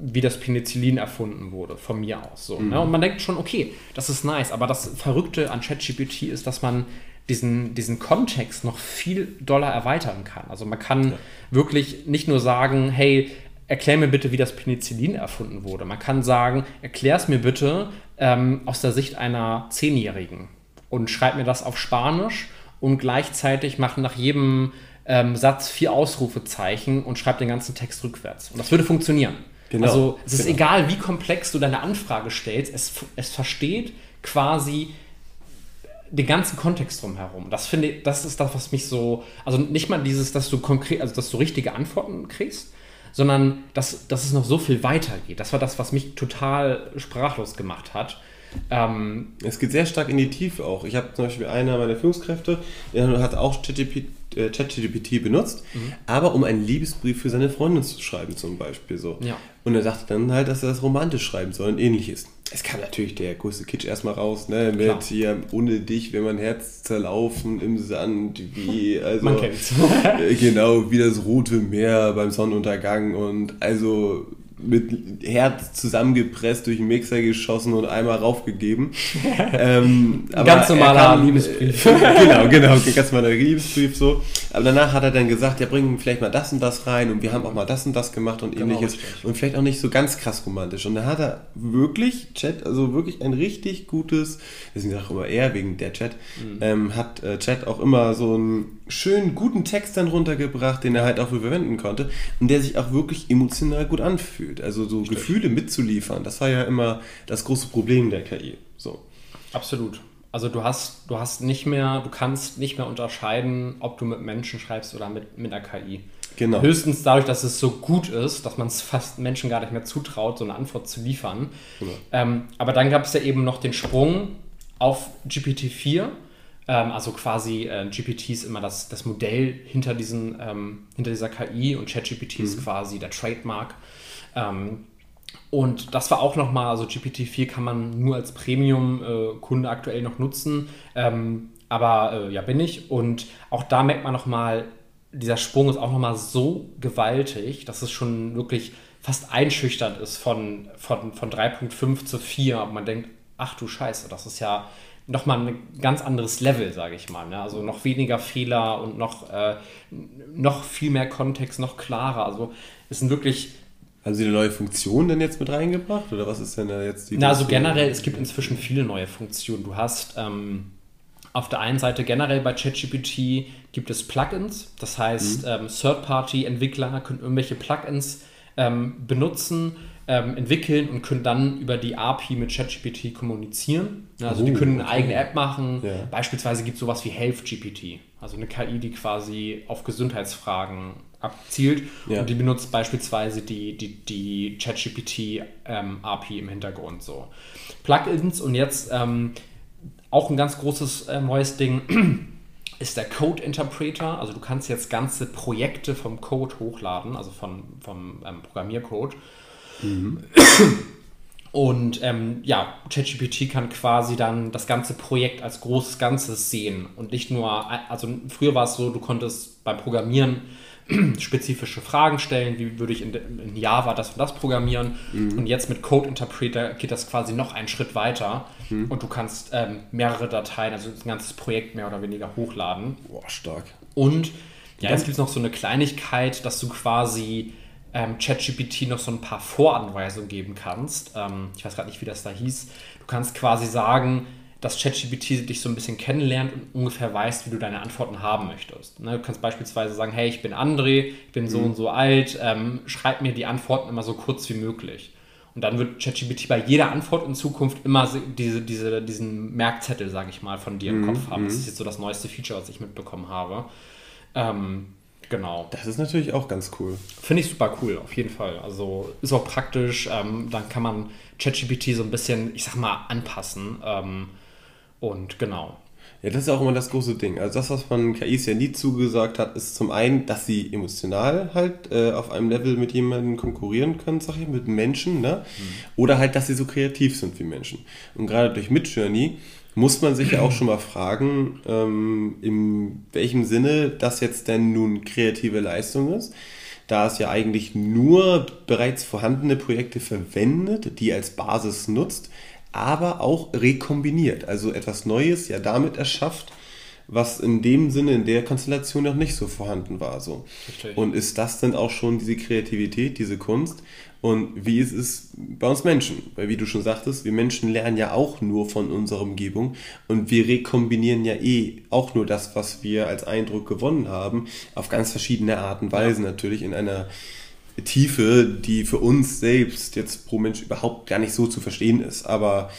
wie das Penicillin erfunden wurde, von mir aus. So, ne? mhm. ne? Und man denkt schon, okay, das ist nice, aber das Verrückte an ChatGPT ist, dass man diesen, diesen Kontext noch viel doller erweitern kann. Also man kann ja. wirklich nicht nur sagen, hey, erklär mir bitte, wie das Penicillin erfunden wurde. Man kann sagen, erklär es mir bitte ähm, aus der Sicht einer Zehnjährigen und schreib mir das auf Spanisch und gleichzeitig mach nach jedem ähm, Satz vier Ausrufezeichen und schreib den ganzen Text rückwärts. Und das würde funktionieren. Genau. Also es ist genau. egal, wie komplex du deine Anfrage stellst, es, es versteht quasi den ganzen Kontext drumherum. Das finde ich, das ist das, was mich so, also nicht mal dieses, dass du konkret, also dass du richtige Antworten kriegst, sondern dass, dass es noch so viel weitergeht. Das war das, was mich total sprachlos gemacht hat. Ähm, es geht sehr stark in die Tiefe auch. Ich habe zum Beispiel einer meiner Führungskräfte, der hat auch ChatGPT äh, benutzt, mhm. aber um einen Liebesbrief für seine Freundin zu schreiben zum Beispiel so. Ja. Und er sagte dann halt, dass er das romantisch schreiben soll und ähnliches es kam natürlich der größte Kitsch erstmal raus, ne? Mit Klar. hier ohne dich, wenn mein Herz zerlaufen im Sand, wie, also. Man kennt's. Äh, genau, wie das rote Meer beim Sonnenuntergang und also mit Herz zusammengepresst durch den Mixer geschossen und einmal raufgegeben. ähm, ganz normaler kann, Liebesbrief. genau, genau, ganz normaler Liebesbrief so. Aber danach hat er dann gesagt, ja, bringen vielleicht mal das und das rein und wir haben auch mal das und das gemacht und genau, ähnliches. Richtig. Und vielleicht auch nicht so ganz krass romantisch. Und da hat er wirklich, Chat, also wirklich ein richtig gutes, deswegen sage ich immer er wegen der Chat, mhm. ähm, hat äh, Chat auch immer so einen schönen, guten Text dann runtergebracht, den er halt auch verwenden konnte und der sich auch wirklich emotional gut anfühlt. Also so Stimmt. Gefühle mitzuliefern, das war ja immer das große Problem der KI. So. Absolut. Also du hast, du hast nicht mehr, du kannst nicht mehr unterscheiden, ob du mit Menschen schreibst oder mit, mit einer KI. Genau. Höchstens dadurch, dass es so gut ist, dass man es fast Menschen gar nicht mehr zutraut, so eine Antwort zu liefern. Genau. Ähm, aber dann gab es ja eben noch den Sprung auf GPT-4. Ähm, also quasi äh, GPT ist immer das, das Modell hinter, diesen, ähm, hinter dieser KI und ChatGPT mhm. ist quasi der Trademark. Ähm, und das war auch nochmal, also GPT-4 kann man nur als Premium-Kunde äh, aktuell noch nutzen. Ähm, aber äh, ja, bin ich. Und auch da merkt man nochmal, dieser Sprung ist auch nochmal so gewaltig, dass es schon wirklich fast einschüchternd ist von, von, von 3.5 zu 4. Und man denkt, ach du Scheiße, das ist ja nochmal ein ganz anderes Level, sage ich mal. Ne? Also noch weniger Fehler und noch, äh, noch viel mehr Kontext, noch klarer. Also es sind wirklich haben Sie eine neue Funktion denn jetzt mit reingebracht oder was ist denn da jetzt die? Na, also generell, es gibt inzwischen viele neue Funktionen. Du hast ähm, auf der einen Seite generell bei ChatGPT gibt es Plugins, das heißt, mhm. ähm, Third-Party-Entwickler können irgendwelche Plugins ähm, benutzen, ähm, entwickeln und können dann über die API mit ChatGPT kommunizieren. Also oh, die können eine okay. eigene App machen. Ja. Beispielsweise gibt es sowas wie HealthGPT, also eine KI, die quasi auf Gesundheitsfragen abzielt. Ja. Und die benutzt beispielsweise die, die, die ChatGPT ähm, API im Hintergrund so. Plugins und jetzt ähm, auch ein ganz großes äh, neues Ding ist der Code Interpreter. Also du kannst jetzt ganze Projekte vom Code hochladen, also von, vom ähm, Programmiercode. Mhm. Und ähm, ja, ChatGPT kann quasi dann das ganze Projekt als großes Ganzes sehen und nicht nur, also früher war es so, du konntest beim Programmieren spezifische Fragen stellen, wie würde ich in, in Java das und das programmieren. Mhm. Und jetzt mit Code Interpreter geht das quasi noch einen Schritt weiter mhm. und du kannst ähm, mehrere Dateien, also ein ganzes Projekt mehr oder weniger hochladen. Boah, stark. Und ja, jetzt gibt es noch so eine Kleinigkeit, dass du quasi ähm, ChatGPT noch so ein paar Voranweisungen geben kannst. Ähm, ich weiß gerade nicht, wie das da hieß. Du kannst quasi sagen, dass ChatGPT dich so ein bisschen kennenlernt und ungefähr weiß, wie du deine Antworten haben möchtest. Ne, du kannst beispielsweise sagen, hey, ich bin André, ich bin so mhm. und so alt, ähm, schreib mir die Antworten immer so kurz wie möglich. Und dann wird ChatGPT bei jeder Antwort in Zukunft immer diese, diese, diesen Merkzettel, sage ich mal, von dir im mhm. Kopf haben. Das mhm. ist jetzt so das neueste Feature, was ich mitbekommen habe. Ähm, genau. Das ist natürlich auch ganz cool. Finde ich super cool, auf jeden Fall. Also ist auch praktisch. Ähm, dann kann man ChatGPT so ein bisschen, ich sag mal, anpassen. Ähm, und genau. Ja, das ist auch immer das große Ding. Also das, was man KIs ja nie zugesagt hat, ist zum einen, dass sie emotional halt äh, auf einem Level mit jemandem konkurrieren können, sag ich, mit Menschen, ne? Mhm. Oder halt, dass sie so kreativ sind wie Menschen. Und gerade durch Midjourney muss man sich ja auch schon mal fragen, ähm, in welchem Sinne das jetzt denn nun kreative Leistung ist da es ja eigentlich nur bereits vorhandene Projekte verwendet, die als Basis nutzt, aber auch rekombiniert, also etwas Neues ja damit erschafft, was in dem Sinne, in der Konstellation noch nicht so vorhanden war. So. Und ist das denn auch schon diese Kreativität, diese Kunst? Und wie ist es bei uns Menschen? Weil, wie du schon sagtest, wir Menschen lernen ja auch nur von unserer Umgebung und wir rekombinieren ja eh auch nur das, was wir als Eindruck gewonnen haben, auf ganz verschiedene Arten und Weisen natürlich in einer Tiefe, die für uns selbst jetzt pro Mensch überhaupt gar nicht so zu verstehen ist. Aber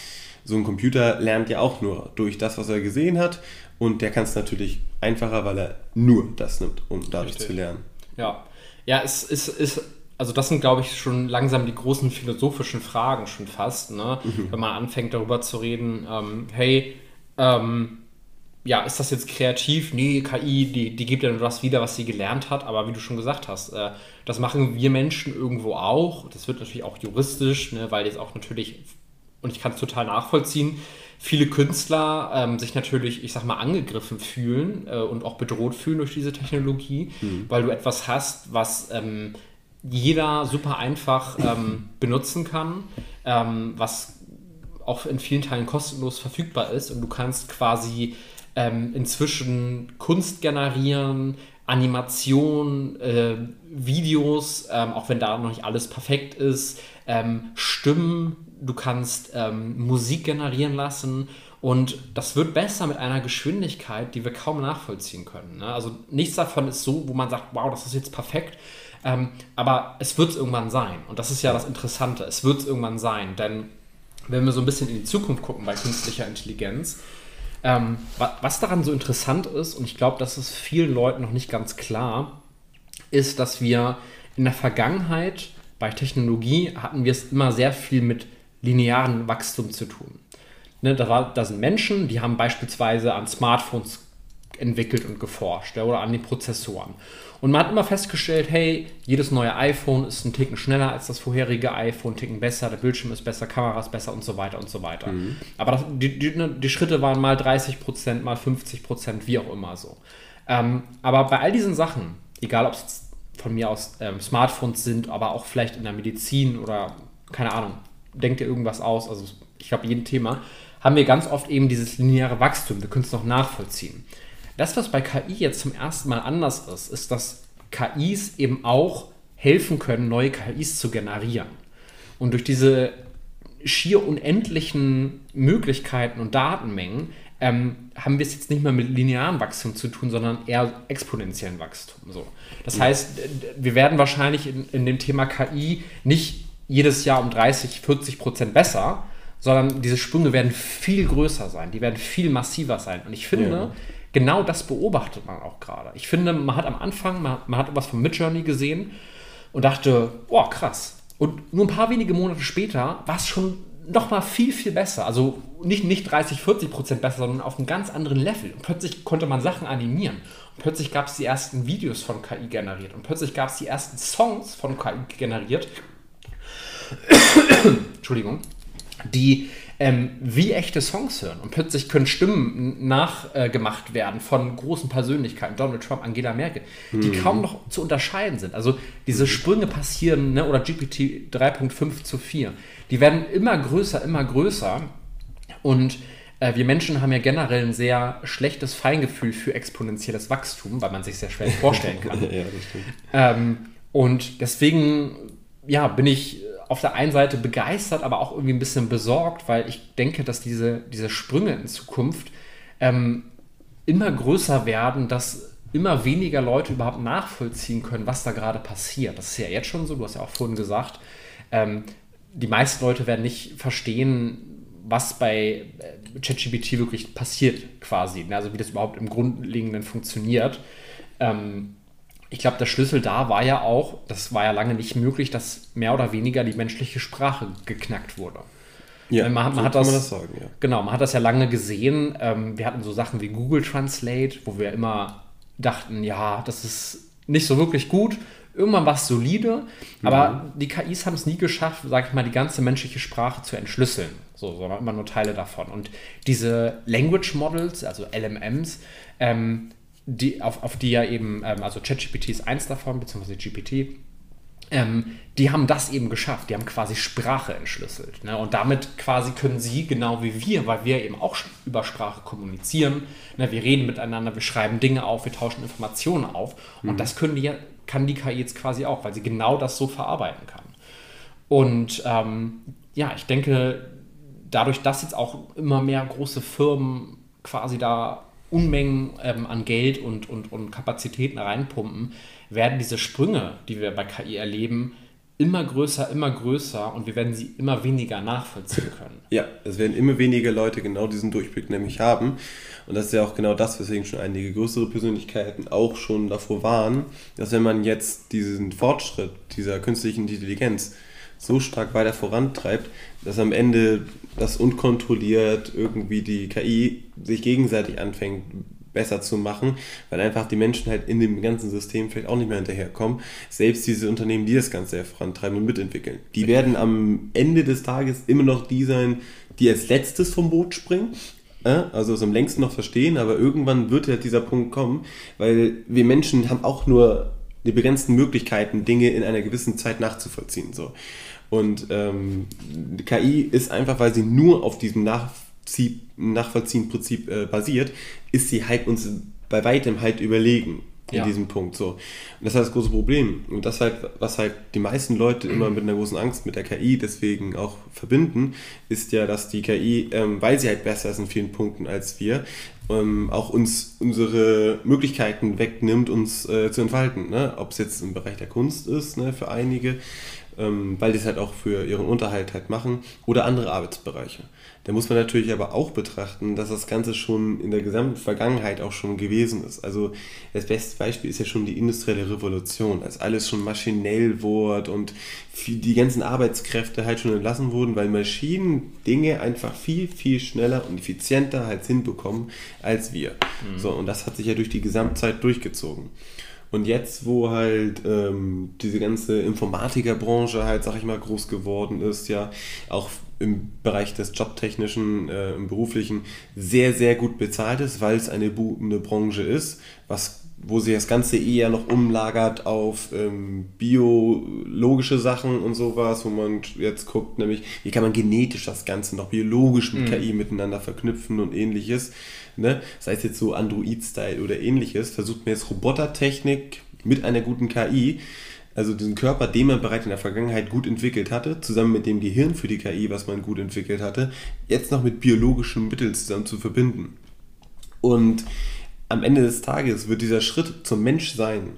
so ein Computer lernt ja auch nur durch das, was er gesehen hat. Und der kann es natürlich einfacher, weil er nur das nimmt, um dadurch Richtig. zu lernen. Ja, ja, es ist, ist also das sind, glaube ich, schon langsam die großen philosophischen Fragen schon fast, ne? Mhm. wenn man anfängt darüber zu reden, ähm, hey, ähm, ja, ist das jetzt kreativ? Nee, KI, die, die gibt ja nur das wieder, was sie gelernt hat, aber wie du schon gesagt hast, äh, das machen wir Menschen irgendwo auch. Das wird natürlich auch juristisch, ne, weil jetzt auch natürlich, und ich kann es total nachvollziehen, viele Künstler ähm, sich natürlich, ich sag mal, angegriffen fühlen äh, und auch bedroht fühlen durch diese Technologie, mhm. weil du etwas hast, was ähm, jeder super einfach ähm, benutzen kann, ähm, was auch in vielen Teilen kostenlos verfügbar ist und du kannst quasi ähm, inzwischen Kunst generieren, Animation, äh, Videos, ähm, auch wenn da noch nicht alles perfekt ist, ähm, Stimmen, du kannst ähm, Musik generieren lassen und das wird besser mit einer Geschwindigkeit, die wir kaum nachvollziehen können. Ne? Also nichts davon ist so, wo man sagt, wow, das ist jetzt perfekt, ähm, aber es wird es irgendwann sein. Und das ist ja das Interessante, es wird es irgendwann sein, denn wenn wir so ein bisschen in die Zukunft gucken bei künstlicher Intelligenz, ähm, was daran so interessant ist, und ich glaube, das ist vielen Leuten noch nicht ganz klar, ist, dass wir in der Vergangenheit bei Technologie hatten wir es immer sehr viel mit linearen Wachstum zu tun. Ne, da, war, da sind Menschen, die haben beispielsweise an Smartphones entwickelt und geforscht ja, oder an den Prozessoren. Und man hat immer festgestellt, hey, jedes neue iPhone ist ein Ticken schneller als das vorherige iPhone, ein Ticken besser, der Bildschirm ist besser, Kamera ist besser und so weiter und so weiter. Mhm. Aber das, die, die, ne, die, Schritte waren mal 30 Prozent, mal 50 Prozent, wie auch immer so. Ähm, aber bei all diesen Sachen, egal ob es von mir aus ähm, Smartphones sind, aber auch vielleicht in der Medizin oder keine Ahnung, denkt ihr irgendwas aus, also ich glaube, jeden Thema, haben wir ganz oft eben dieses lineare Wachstum. Wir können es noch nachvollziehen. Das, was bei KI jetzt zum ersten Mal anders ist, ist, dass KIs eben auch helfen können, neue KIs zu generieren. Und durch diese schier unendlichen Möglichkeiten und Datenmengen ähm, haben wir es jetzt nicht mehr mit linearem Wachstum zu tun, sondern eher exponentiellen Wachstum. So. Das ja. heißt, wir werden wahrscheinlich in, in dem Thema KI nicht jedes Jahr um 30, 40 Prozent besser, sondern diese Sprünge werden viel größer sein, die werden viel massiver sein. Und ich finde, ja genau das beobachtet man auch gerade. Ich finde, man hat am Anfang, man, man hat was von Midjourney gesehen und dachte, boah, krass. Und nur ein paar wenige Monate später war es schon noch mal viel, viel besser. Also nicht, nicht 30, 40 Prozent besser, sondern auf einem ganz anderen Level. Und plötzlich konnte man Sachen animieren. Und plötzlich gab es die ersten Videos von KI generiert. Und plötzlich gab es die ersten Songs von KI generiert. Entschuldigung. Die ähm, wie echte Songs hören. Und plötzlich können Stimmen nachgemacht äh, werden von großen Persönlichkeiten, Donald Trump, Angela Merkel, die mhm. kaum noch zu unterscheiden sind. Also diese mhm. Sprünge passieren, ne, oder GPT 3.5 zu 4, die werden immer größer, immer größer. Und äh, wir Menschen haben ja generell ein sehr schlechtes Feingefühl für exponentielles Wachstum, weil man sich sehr schwer vorstellen kann. ja, das stimmt. Ähm, und deswegen ja, bin ich auf der einen Seite begeistert, aber auch irgendwie ein bisschen besorgt, weil ich denke, dass diese, diese Sprünge in Zukunft ähm, immer größer werden, dass immer weniger Leute überhaupt nachvollziehen können, was da gerade passiert. Das ist ja jetzt schon so, du hast ja auch vorhin gesagt, ähm, die meisten Leute werden nicht verstehen, was bei äh, ChatGPT wirklich passiert quasi, ne? also wie das überhaupt im Grundlegenden funktioniert. Ähm, ich glaube, der Schlüssel da war ja auch, das war ja lange nicht möglich, dass mehr oder weniger die menschliche Sprache geknackt wurde. Ja, man, man so hat das, das sagen, ja. Genau, man hat das ja lange gesehen. Ähm, wir hatten so Sachen wie Google Translate, wo wir immer dachten, ja, das ist nicht so wirklich gut. Irgendwann war es solide, mhm. aber die KIs haben es nie geschafft, sage ich mal, die ganze menschliche Sprache zu entschlüsseln, so, sondern immer nur Teile davon. Und diese Language Models, also LMMs, ähm, die, auf, auf die ja eben, ähm, also ChatGPT ist eins davon, beziehungsweise GPT, ähm, die haben das eben geschafft. Die haben quasi Sprache entschlüsselt. Ne? Und damit quasi können sie, genau wie wir, weil wir eben auch über Sprache kommunizieren, ne? wir reden miteinander, wir schreiben Dinge auf, wir tauschen Informationen auf. Mhm. Und das können die, kann die KI jetzt quasi auch, weil sie genau das so verarbeiten kann. Und ähm, ja, ich denke, dadurch, dass jetzt auch immer mehr große Firmen quasi da Unmengen ähm, an Geld und, und, und Kapazitäten reinpumpen, werden diese Sprünge, die wir bei KI erleben, immer größer, immer größer und wir werden sie immer weniger nachvollziehen können. Ja, es werden immer weniger Leute genau diesen Durchblick nämlich haben. Und das ist ja auch genau das, weswegen schon einige größere Persönlichkeiten auch schon davor waren, dass wenn man jetzt diesen Fortschritt dieser künstlichen Intelligenz so stark weiter vorantreibt, dass am Ende das unkontrolliert irgendwie die KI sich gegenseitig anfängt besser zu machen, weil einfach die Menschen halt in dem ganzen System vielleicht auch nicht mehr hinterherkommen. Selbst diese Unternehmen, die das Ganze vorantreiben und mitentwickeln, die werden am Ende des Tages immer noch die sein, die als letztes vom Boot springen, äh, also es am längsten noch verstehen, aber irgendwann wird halt dieser Punkt kommen, weil wir Menschen haben auch nur die begrenzten Möglichkeiten, Dinge in einer gewissen Zeit nachzuvollziehen. So. Und ähm, KI ist einfach, weil sie nur auf diesem Nachzieh Nachvollziehen-Prinzip äh, basiert, ist sie halt uns bei weitem halt überlegen in ja. diesem Punkt. So. Und das ist halt das große Problem. Und das halt, was halt die meisten Leute immer mit einer großen Angst mit der KI deswegen auch verbinden, ist ja, dass die KI, ähm, weil sie halt besser ist in vielen Punkten als wir, ähm, auch uns unsere Möglichkeiten wegnimmt, uns äh, zu entfalten. Ne? Ob es jetzt im Bereich der Kunst ist, ne, für einige, weil die es halt auch für ihren Unterhalt halt machen, oder andere Arbeitsbereiche. Da muss man natürlich aber auch betrachten, dass das Ganze schon in der gesamten Vergangenheit auch schon gewesen ist. Also das beste Beispiel ist ja schon die industrielle Revolution, als alles schon maschinell wurde und die ganzen Arbeitskräfte halt schon entlassen wurden, weil Maschinen Dinge einfach viel, viel schneller und effizienter halt hinbekommen als wir. Mhm. So, und das hat sich ja durch die Gesamtzeit durchgezogen. Und jetzt, wo halt ähm, diese ganze Informatikerbranche halt, sag ich mal, groß geworden ist, ja, auch im Bereich des Jobtechnischen, äh, im Beruflichen sehr, sehr gut bezahlt ist, weil es eine boomende Branche ist, was, wo sich das Ganze eher noch umlagert auf ähm, biologische Sachen und sowas, wo man jetzt guckt, nämlich wie kann man genetisch das Ganze noch biologisch mit mhm. KI miteinander verknüpfen und ähnliches. Ne? Sei es jetzt so Android-Style oder ähnliches, versucht man jetzt Robotertechnik mit einer guten KI also diesen Körper, den man bereits in der Vergangenheit gut entwickelt hatte, zusammen mit dem Gehirn für die KI, was man gut entwickelt hatte, jetzt noch mit biologischen Mitteln zusammen zu verbinden. Und am Ende des Tages wird dieser Schritt zum Menschsein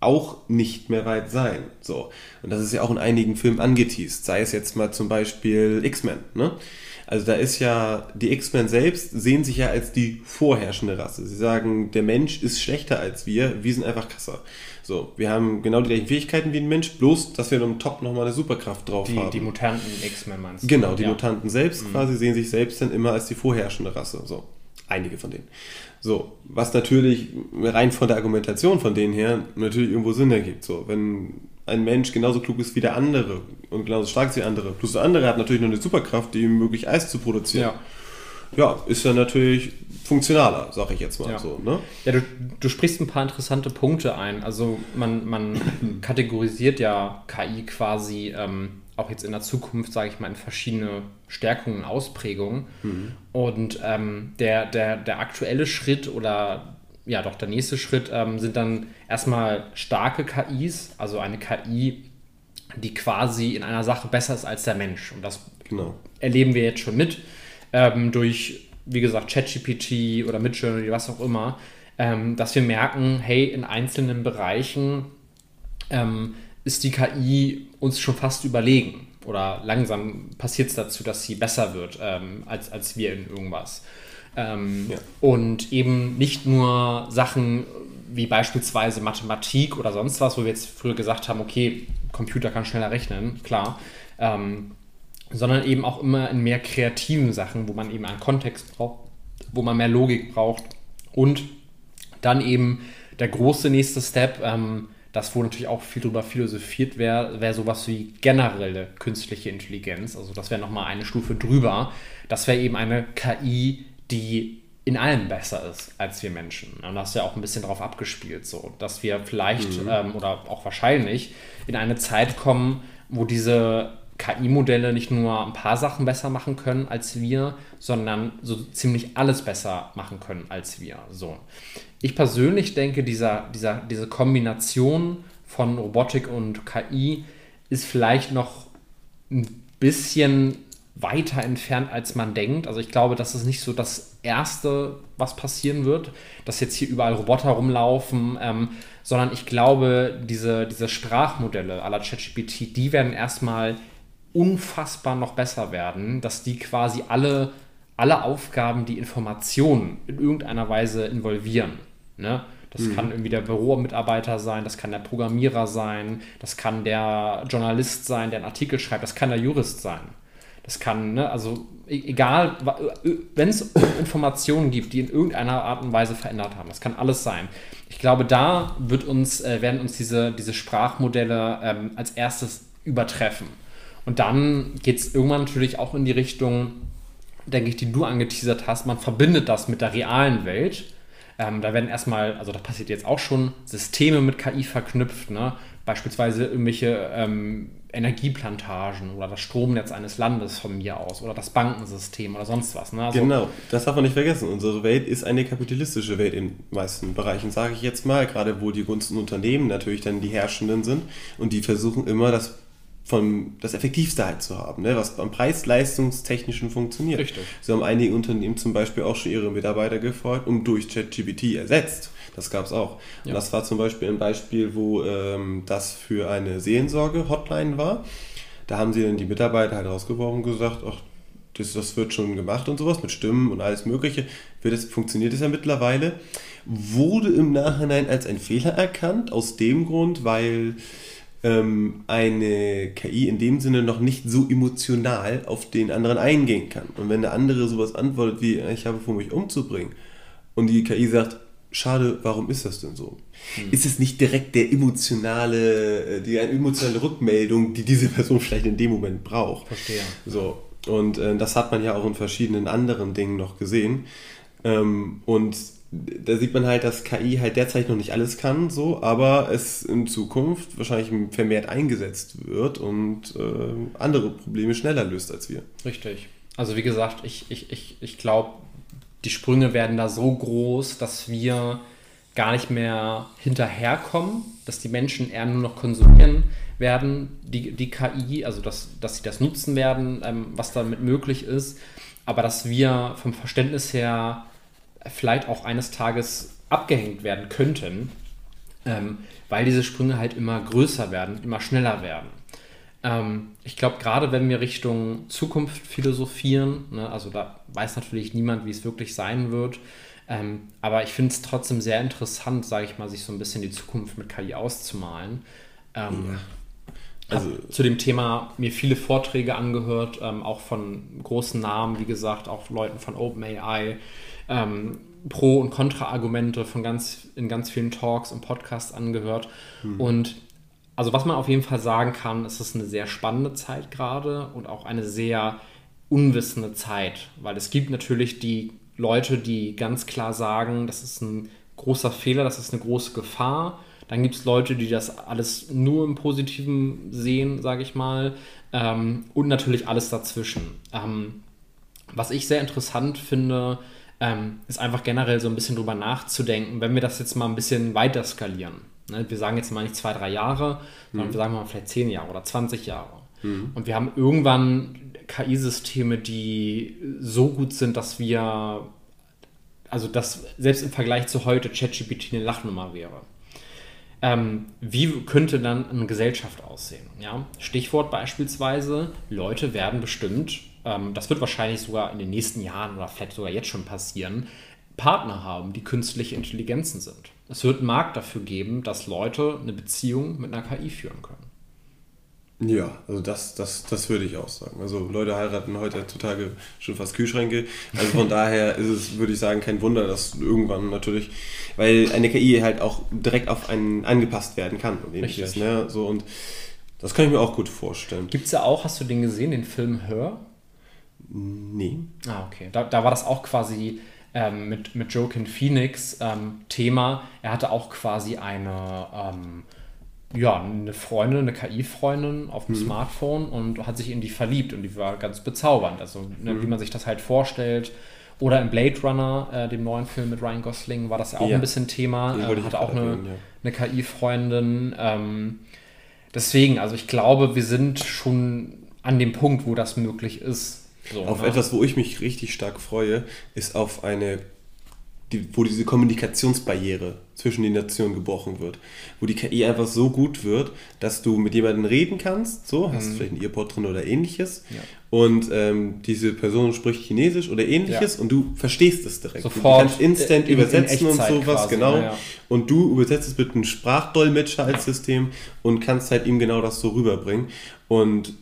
auch nicht mehr weit sein. So. Und das ist ja auch in einigen Filmen angeteased. Sei es jetzt mal zum Beispiel X-Men. Ne? Also da ist ja, die X-Men selbst sehen sich ja als die vorherrschende Rasse. Sie sagen, der Mensch ist schlechter als wir, wir sind einfach krasser. So, wir haben genau die gleichen Fähigkeiten wie ein Mensch, bloß, dass wir im Top nochmal eine Superkraft drauf die, haben. Die Mutanten X-Men meinst du? Genau, die ja. Mutanten selbst mhm. quasi sehen sich selbst dann immer als die vorherrschende Rasse. So, einige von denen. So, was natürlich rein von der Argumentation von denen her natürlich irgendwo Sinn ergibt. So, wenn ein Mensch genauso klug ist wie der andere und genauso stark ist wie der andere, plus der andere hat natürlich noch eine Superkraft, die ihm möglich Eis zu produzieren. Ja ja, ist ja natürlich funktionaler, sag ich jetzt mal ja. so. Ne? Ja, du, du sprichst ein paar interessante Punkte ein. Also man, man kategorisiert ja KI quasi ähm, auch jetzt in der Zukunft, sage ich mal, in verschiedene Stärkungen, Ausprägungen. Mhm. Und ähm, der, der, der aktuelle Schritt oder ja doch der nächste Schritt ähm, sind dann erstmal starke KIs, also eine KI, die quasi in einer Sache besser ist als der Mensch. Und das genau. erleben wir jetzt schon mit ähm, durch, wie gesagt, ChatGPT oder Midjourney, was auch immer, ähm, dass wir merken, hey, in einzelnen Bereichen ähm, ist die KI uns schon fast überlegen. Oder langsam passiert es dazu, dass sie besser wird ähm, als, als wir in irgendwas. Ähm, ja. Und eben nicht nur Sachen wie beispielsweise Mathematik oder sonst was, wo wir jetzt früher gesagt haben, okay, Computer kann schneller rechnen, klar. Ähm, sondern eben auch immer in mehr kreativen Sachen, wo man eben einen Kontext braucht, wo man mehr Logik braucht und dann eben der große nächste Step, ähm, das wo natürlich auch viel drüber philosophiert wäre, wäre sowas wie generelle künstliche Intelligenz. Also das wäre nochmal eine Stufe drüber. Das wäre eben eine KI, die in allem besser ist als wir Menschen. Und das ist ja auch ein bisschen darauf abgespielt, so dass wir vielleicht mhm. ähm, oder auch wahrscheinlich in eine Zeit kommen, wo diese KI-Modelle nicht nur ein paar Sachen besser machen können als wir, sondern so ziemlich alles besser machen können als wir. So. Ich persönlich denke, dieser, dieser, diese Kombination von Robotik und KI ist vielleicht noch ein bisschen weiter entfernt, als man denkt. Also ich glaube, das ist nicht so das Erste, was passieren wird, dass jetzt hier überall Roboter rumlaufen, ähm, sondern ich glaube, diese, diese Sprachmodelle aller ChatGPT, die werden erstmal unfassbar noch besser werden, dass die quasi alle, alle Aufgaben, die Informationen in irgendeiner Weise involvieren. Ne? Das mhm. kann irgendwie der Büromitarbeiter sein, das kann der Programmierer sein, das kann der Journalist sein, der einen Artikel schreibt, das kann der Jurist sein. Das kann, ne, also e-, egal, wenn es Informationen gibt, die in irgendeiner Art und Weise verändert haben, das kann alles sein. Ich glaube, da wird uns, äh, werden uns diese, diese Sprachmodelle ähm, als erstes übertreffen. Und dann geht es irgendwann natürlich auch in die Richtung, denke ich, die du angeteasert hast. Man verbindet das mit der realen Welt. Ähm, da werden erstmal, also das passiert jetzt auch schon, Systeme mit KI verknüpft, ne? beispielsweise irgendwelche ähm, Energieplantagen oder das Stromnetz eines Landes von mir aus oder das Bankensystem oder sonst was. Ne? Also, genau, das darf man nicht vergessen. Unsere Welt ist eine kapitalistische Welt in meisten Bereichen, sage ich jetzt mal, gerade wo die Gunsten Unternehmen natürlich dann die Herrschenden sind und die versuchen immer das von das Effektivste halt zu haben, ne? was beim Preis-Leistungstechnischen funktioniert. Richtig. So haben einige Unternehmen zum Beispiel auch schon ihre Mitarbeiter gefeuert und durch ChatGPT ersetzt. Das gab es auch. Ja. Und das war zum Beispiel ein Beispiel, wo ähm, das für eine Sehensorge-Hotline war. Da haben sie dann die Mitarbeiter halt rausgeworfen und gesagt, ach, das, das wird schon gemacht und sowas mit Stimmen und alles Mögliche. Wird das, funktioniert es ja mittlerweile. Wurde im Nachhinein als ein Fehler erkannt, aus dem Grund, weil ähm, eine KI in dem Sinne noch nicht so emotional auf den anderen eingehen kann. Und wenn der andere sowas antwortet wie, ich habe vor, mich umzubringen, und die KI sagt, schade, warum ist das denn so? Hm. Ist es nicht direkt der emotionale, äh, die emotionale Rückmeldung, die diese Person vielleicht in dem Moment braucht? Verstehe. So. Und äh, das hat man ja auch in verschiedenen anderen Dingen noch gesehen. Ähm, und da sieht man halt, dass KI halt derzeit noch nicht alles kann, so, aber es in Zukunft wahrscheinlich vermehrt eingesetzt wird und äh, andere Probleme schneller löst als wir. Richtig. Also wie gesagt, ich, ich, ich, ich glaube, die Sprünge werden da so groß, dass wir gar nicht mehr hinterherkommen, dass die Menschen eher nur noch konsumieren werden, die, die KI, also dass, dass sie das nutzen werden, ähm, was damit möglich ist, aber dass wir vom Verständnis her vielleicht auch eines Tages abgehängt werden könnten, ähm, weil diese Sprünge halt immer größer werden, immer schneller werden. Ähm, ich glaube, gerade wenn wir Richtung Zukunft philosophieren, ne, also da weiß natürlich niemand, wie es wirklich sein wird, ähm, aber ich finde es trotzdem sehr interessant, sage ich mal, sich so ein bisschen die Zukunft mit KI auszumalen. Ähm, ja. Also, zu dem Thema mir viele Vorträge angehört, ähm, auch von großen Namen, wie gesagt, auch Leuten von OpenAI, ähm, Pro- und Kontra-Argumente von ganz, in ganz vielen Talks und Podcasts angehört. Hm. Und also was man auf jeden Fall sagen kann, ist es eine sehr spannende Zeit gerade und auch eine sehr unwissende Zeit, weil es gibt natürlich die Leute, die ganz klar sagen, das ist ein großer Fehler, das ist eine große Gefahr. Dann gibt es Leute, die das alles nur im Positiven sehen, sage ich mal. Ähm, und natürlich alles dazwischen. Ähm, was ich sehr interessant finde, ähm, ist einfach generell so ein bisschen drüber nachzudenken, wenn wir das jetzt mal ein bisschen weiter skalieren. Ne? Wir sagen jetzt mal nicht zwei, drei Jahre, sondern mhm. wir sagen mal vielleicht zehn Jahre oder 20 Jahre. Mhm. Und wir haben irgendwann KI-Systeme, die so gut sind, dass wir, also dass selbst im Vergleich zu heute ChatGPT eine Lachnummer wäre. Ähm, wie könnte dann eine Gesellschaft aussehen? Ja? Stichwort beispielsweise, Leute werden bestimmt ähm, das wird wahrscheinlich sogar in den nächsten Jahren oder vielleicht sogar jetzt schon passieren, Partner haben, die künstliche Intelligenzen sind. Es wird einen Markt dafür geben, dass Leute eine Beziehung mit einer KI führen können. Ja, also das, das, das würde ich auch sagen. Also Leute heiraten heutzutage schon fast Kühlschränke. Also von daher ist es, würde ich sagen, kein Wunder, dass irgendwann natürlich, weil eine KI halt auch direkt auf einen angepasst werden kann und ähnliches. Ne? So, und das kann ich mir auch gut vorstellen. Gibt es ja auch, hast du den gesehen, den Film Hör? Nee. Ah, okay. Da, da war das auch quasi ähm, mit, mit Joaquin Phoenix ähm, Thema. Er hatte auch quasi eine, ähm, ja, eine Freundin, eine KI-Freundin auf dem mhm. Smartphone und hat sich in die verliebt und die war ganz bezaubernd. Also, ne, mhm. wie man sich das halt vorstellt. Oder im Blade Runner, äh, dem neuen Film mit Ryan Gosling, war das ja auch ja. ein bisschen Thema. Er hatte auch eine, ja. eine KI-Freundin. Ähm, deswegen, also ich glaube, wir sind schon an dem Punkt, wo das möglich ist. So, auf ne? etwas, wo ich mich richtig stark freue, ist auf eine, die, wo diese Kommunikationsbarriere zwischen den Nationen gebrochen wird. Wo die KI einfach so gut wird, dass du mit jemandem reden kannst, so, hast mhm. vielleicht ein Earpod drin oder ähnliches, ja. und ähm, diese Person spricht Chinesisch oder ähnliches ja. und du verstehst es direkt. Sofort du kannst instant in, übersetzen in und sowas, quasi, genau. Ja, und du übersetzt es mit einem Sprachdolmetscher als System und kannst halt ihm genau das so rüberbringen. Und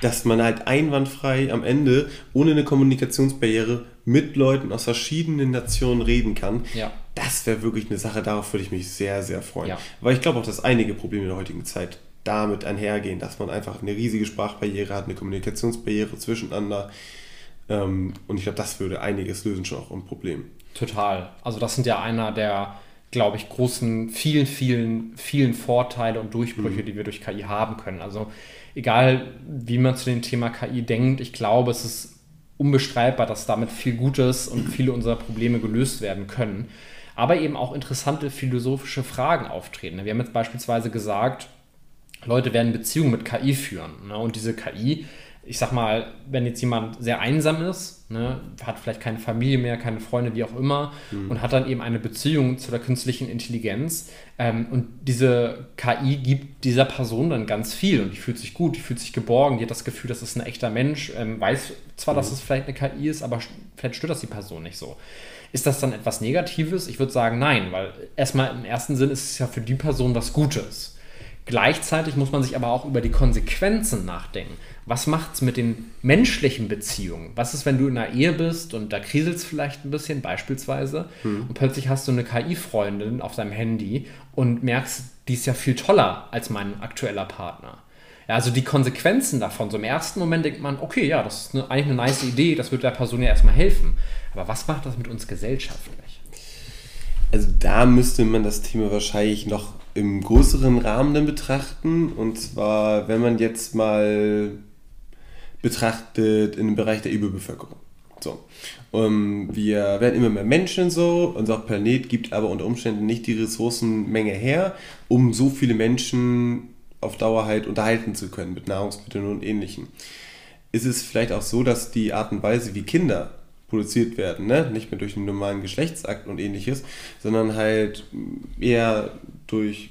dass man halt einwandfrei am Ende ohne eine Kommunikationsbarriere mit Leuten aus verschiedenen Nationen reden kann. Ja. Das wäre wirklich eine Sache, darauf würde ich mich sehr, sehr freuen. Ja. Weil ich glaube auch, dass einige Probleme in der heutigen Zeit damit einhergehen, dass man einfach eine riesige Sprachbarriere hat, eine Kommunikationsbarriere zwischeneinander. Ähm, und ich glaube, das würde einiges lösen, schon auch ein Problem. Total. Also das sind ja einer der, glaube ich, großen, vielen, vielen, vielen Vorteile und Durchbrüche, mhm. die wir durch KI haben können. Also egal, wie man zu dem Thema KI denkt, ich glaube, es ist unbestreitbar, dass damit viel Gutes und viele unserer Probleme gelöst werden können. Aber eben auch interessante philosophische Fragen auftreten. Wir haben jetzt beispielsweise gesagt, Leute werden Beziehungen mit KI führen. Ne? Und diese KI ich sag mal, wenn jetzt jemand sehr einsam ist, ne, hat vielleicht keine Familie mehr, keine Freunde, wie auch immer, mhm. und hat dann eben eine Beziehung zu der künstlichen Intelligenz. Ähm, und diese KI gibt dieser Person dann ganz viel und die fühlt sich gut, die fühlt sich geborgen, die hat das Gefühl, das ist ein echter Mensch, ähm, weiß zwar, mhm. dass es vielleicht eine KI ist, aber vielleicht stört das die Person nicht so. Ist das dann etwas Negatives? Ich würde sagen, nein, weil erstmal im ersten Sinn ist es ja für die Person was Gutes. Gleichzeitig muss man sich aber auch über die Konsequenzen nachdenken. Was macht es mit den menschlichen Beziehungen? Was ist, wenn du in einer Ehe bist und da kriselt es vielleicht ein bisschen, beispielsweise, hm. und plötzlich hast du eine KI-Freundin auf deinem Handy und merkst, die ist ja viel toller als mein aktueller Partner. Ja, also die Konsequenzen davon, so im ersten Moment denkt man, okay, ja, das ist eine, eigentlich eine nice Idee, das wird der Person ja erstmal helfen. Aber was macht das mit uns gesellschaftlich? Also da müsste man das Thema wahrscheinlich noch im größeren Rahmen dann betrachten. Und zwar, wenn man jetzt mal betrachtet in dem Bereich der Überbevölkerung. So. Um, ähm, wir werden immer mehr Menschen so, unser Planet gibt aber unter Umständen nicht die Ressourcenmenge her, um so viele Menschen auf Dauer halt unterhalten zu können mit Nahrungsmitteln und ähnlichem. Ist es vielleicht auch so, dass die Art und Weise, wie Kinder produziert werden, ne? nicht mehr durch einen normalen Geschlechtsakt und ähnliches, sondern halt eher durch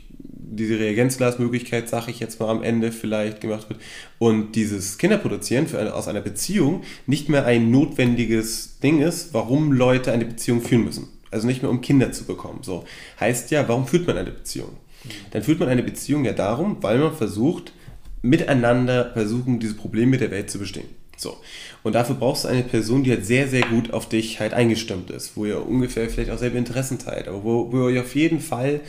diese Reagenzglasmöglichkeit, sage ich jetzt mal am Ende vielleicht gemacht wird und dieses Kinderproduzieren für eine, aus einer Beziehung nicht mehr ein notwendiges Ding ist, warum Leute eine Beziehung führen müssen. Also nicht mehr um Kinder zu bekommen. So heißt ja, warum führt man eine Beziehung? Dann führt man eine Beziehung ja darum, weil man versucht, miteinander versuchen, diese Probleme der Welt zu bestehen. So. Und dafür brauchst du eine Person, die halt sehr, sehr gut auf dich halt eingestimmt ist, wo ihr ungefähr vielleicht auch selbe Interessen teilt, aber wo, wo ihr auf jeden Fall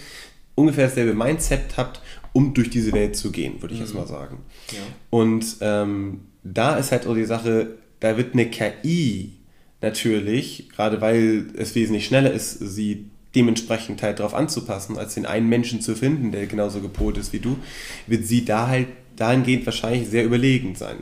ungefähr dasselbe Mindset habt, um durch diese Welt zu gehen, würde ich mhm. jetzt mal sagen. Ja. Und ähm, da ist halt auch die Sache, da wird eine KI natürlich, gerade weil es wesentlich schneller ist, sie dementsprechend halt darauf anzupassen, als den einen Menschen zu finden, der genauso gepolt ist wie du, wird sie da halt dahingehend wahrscheinlich sehr überlegen sein.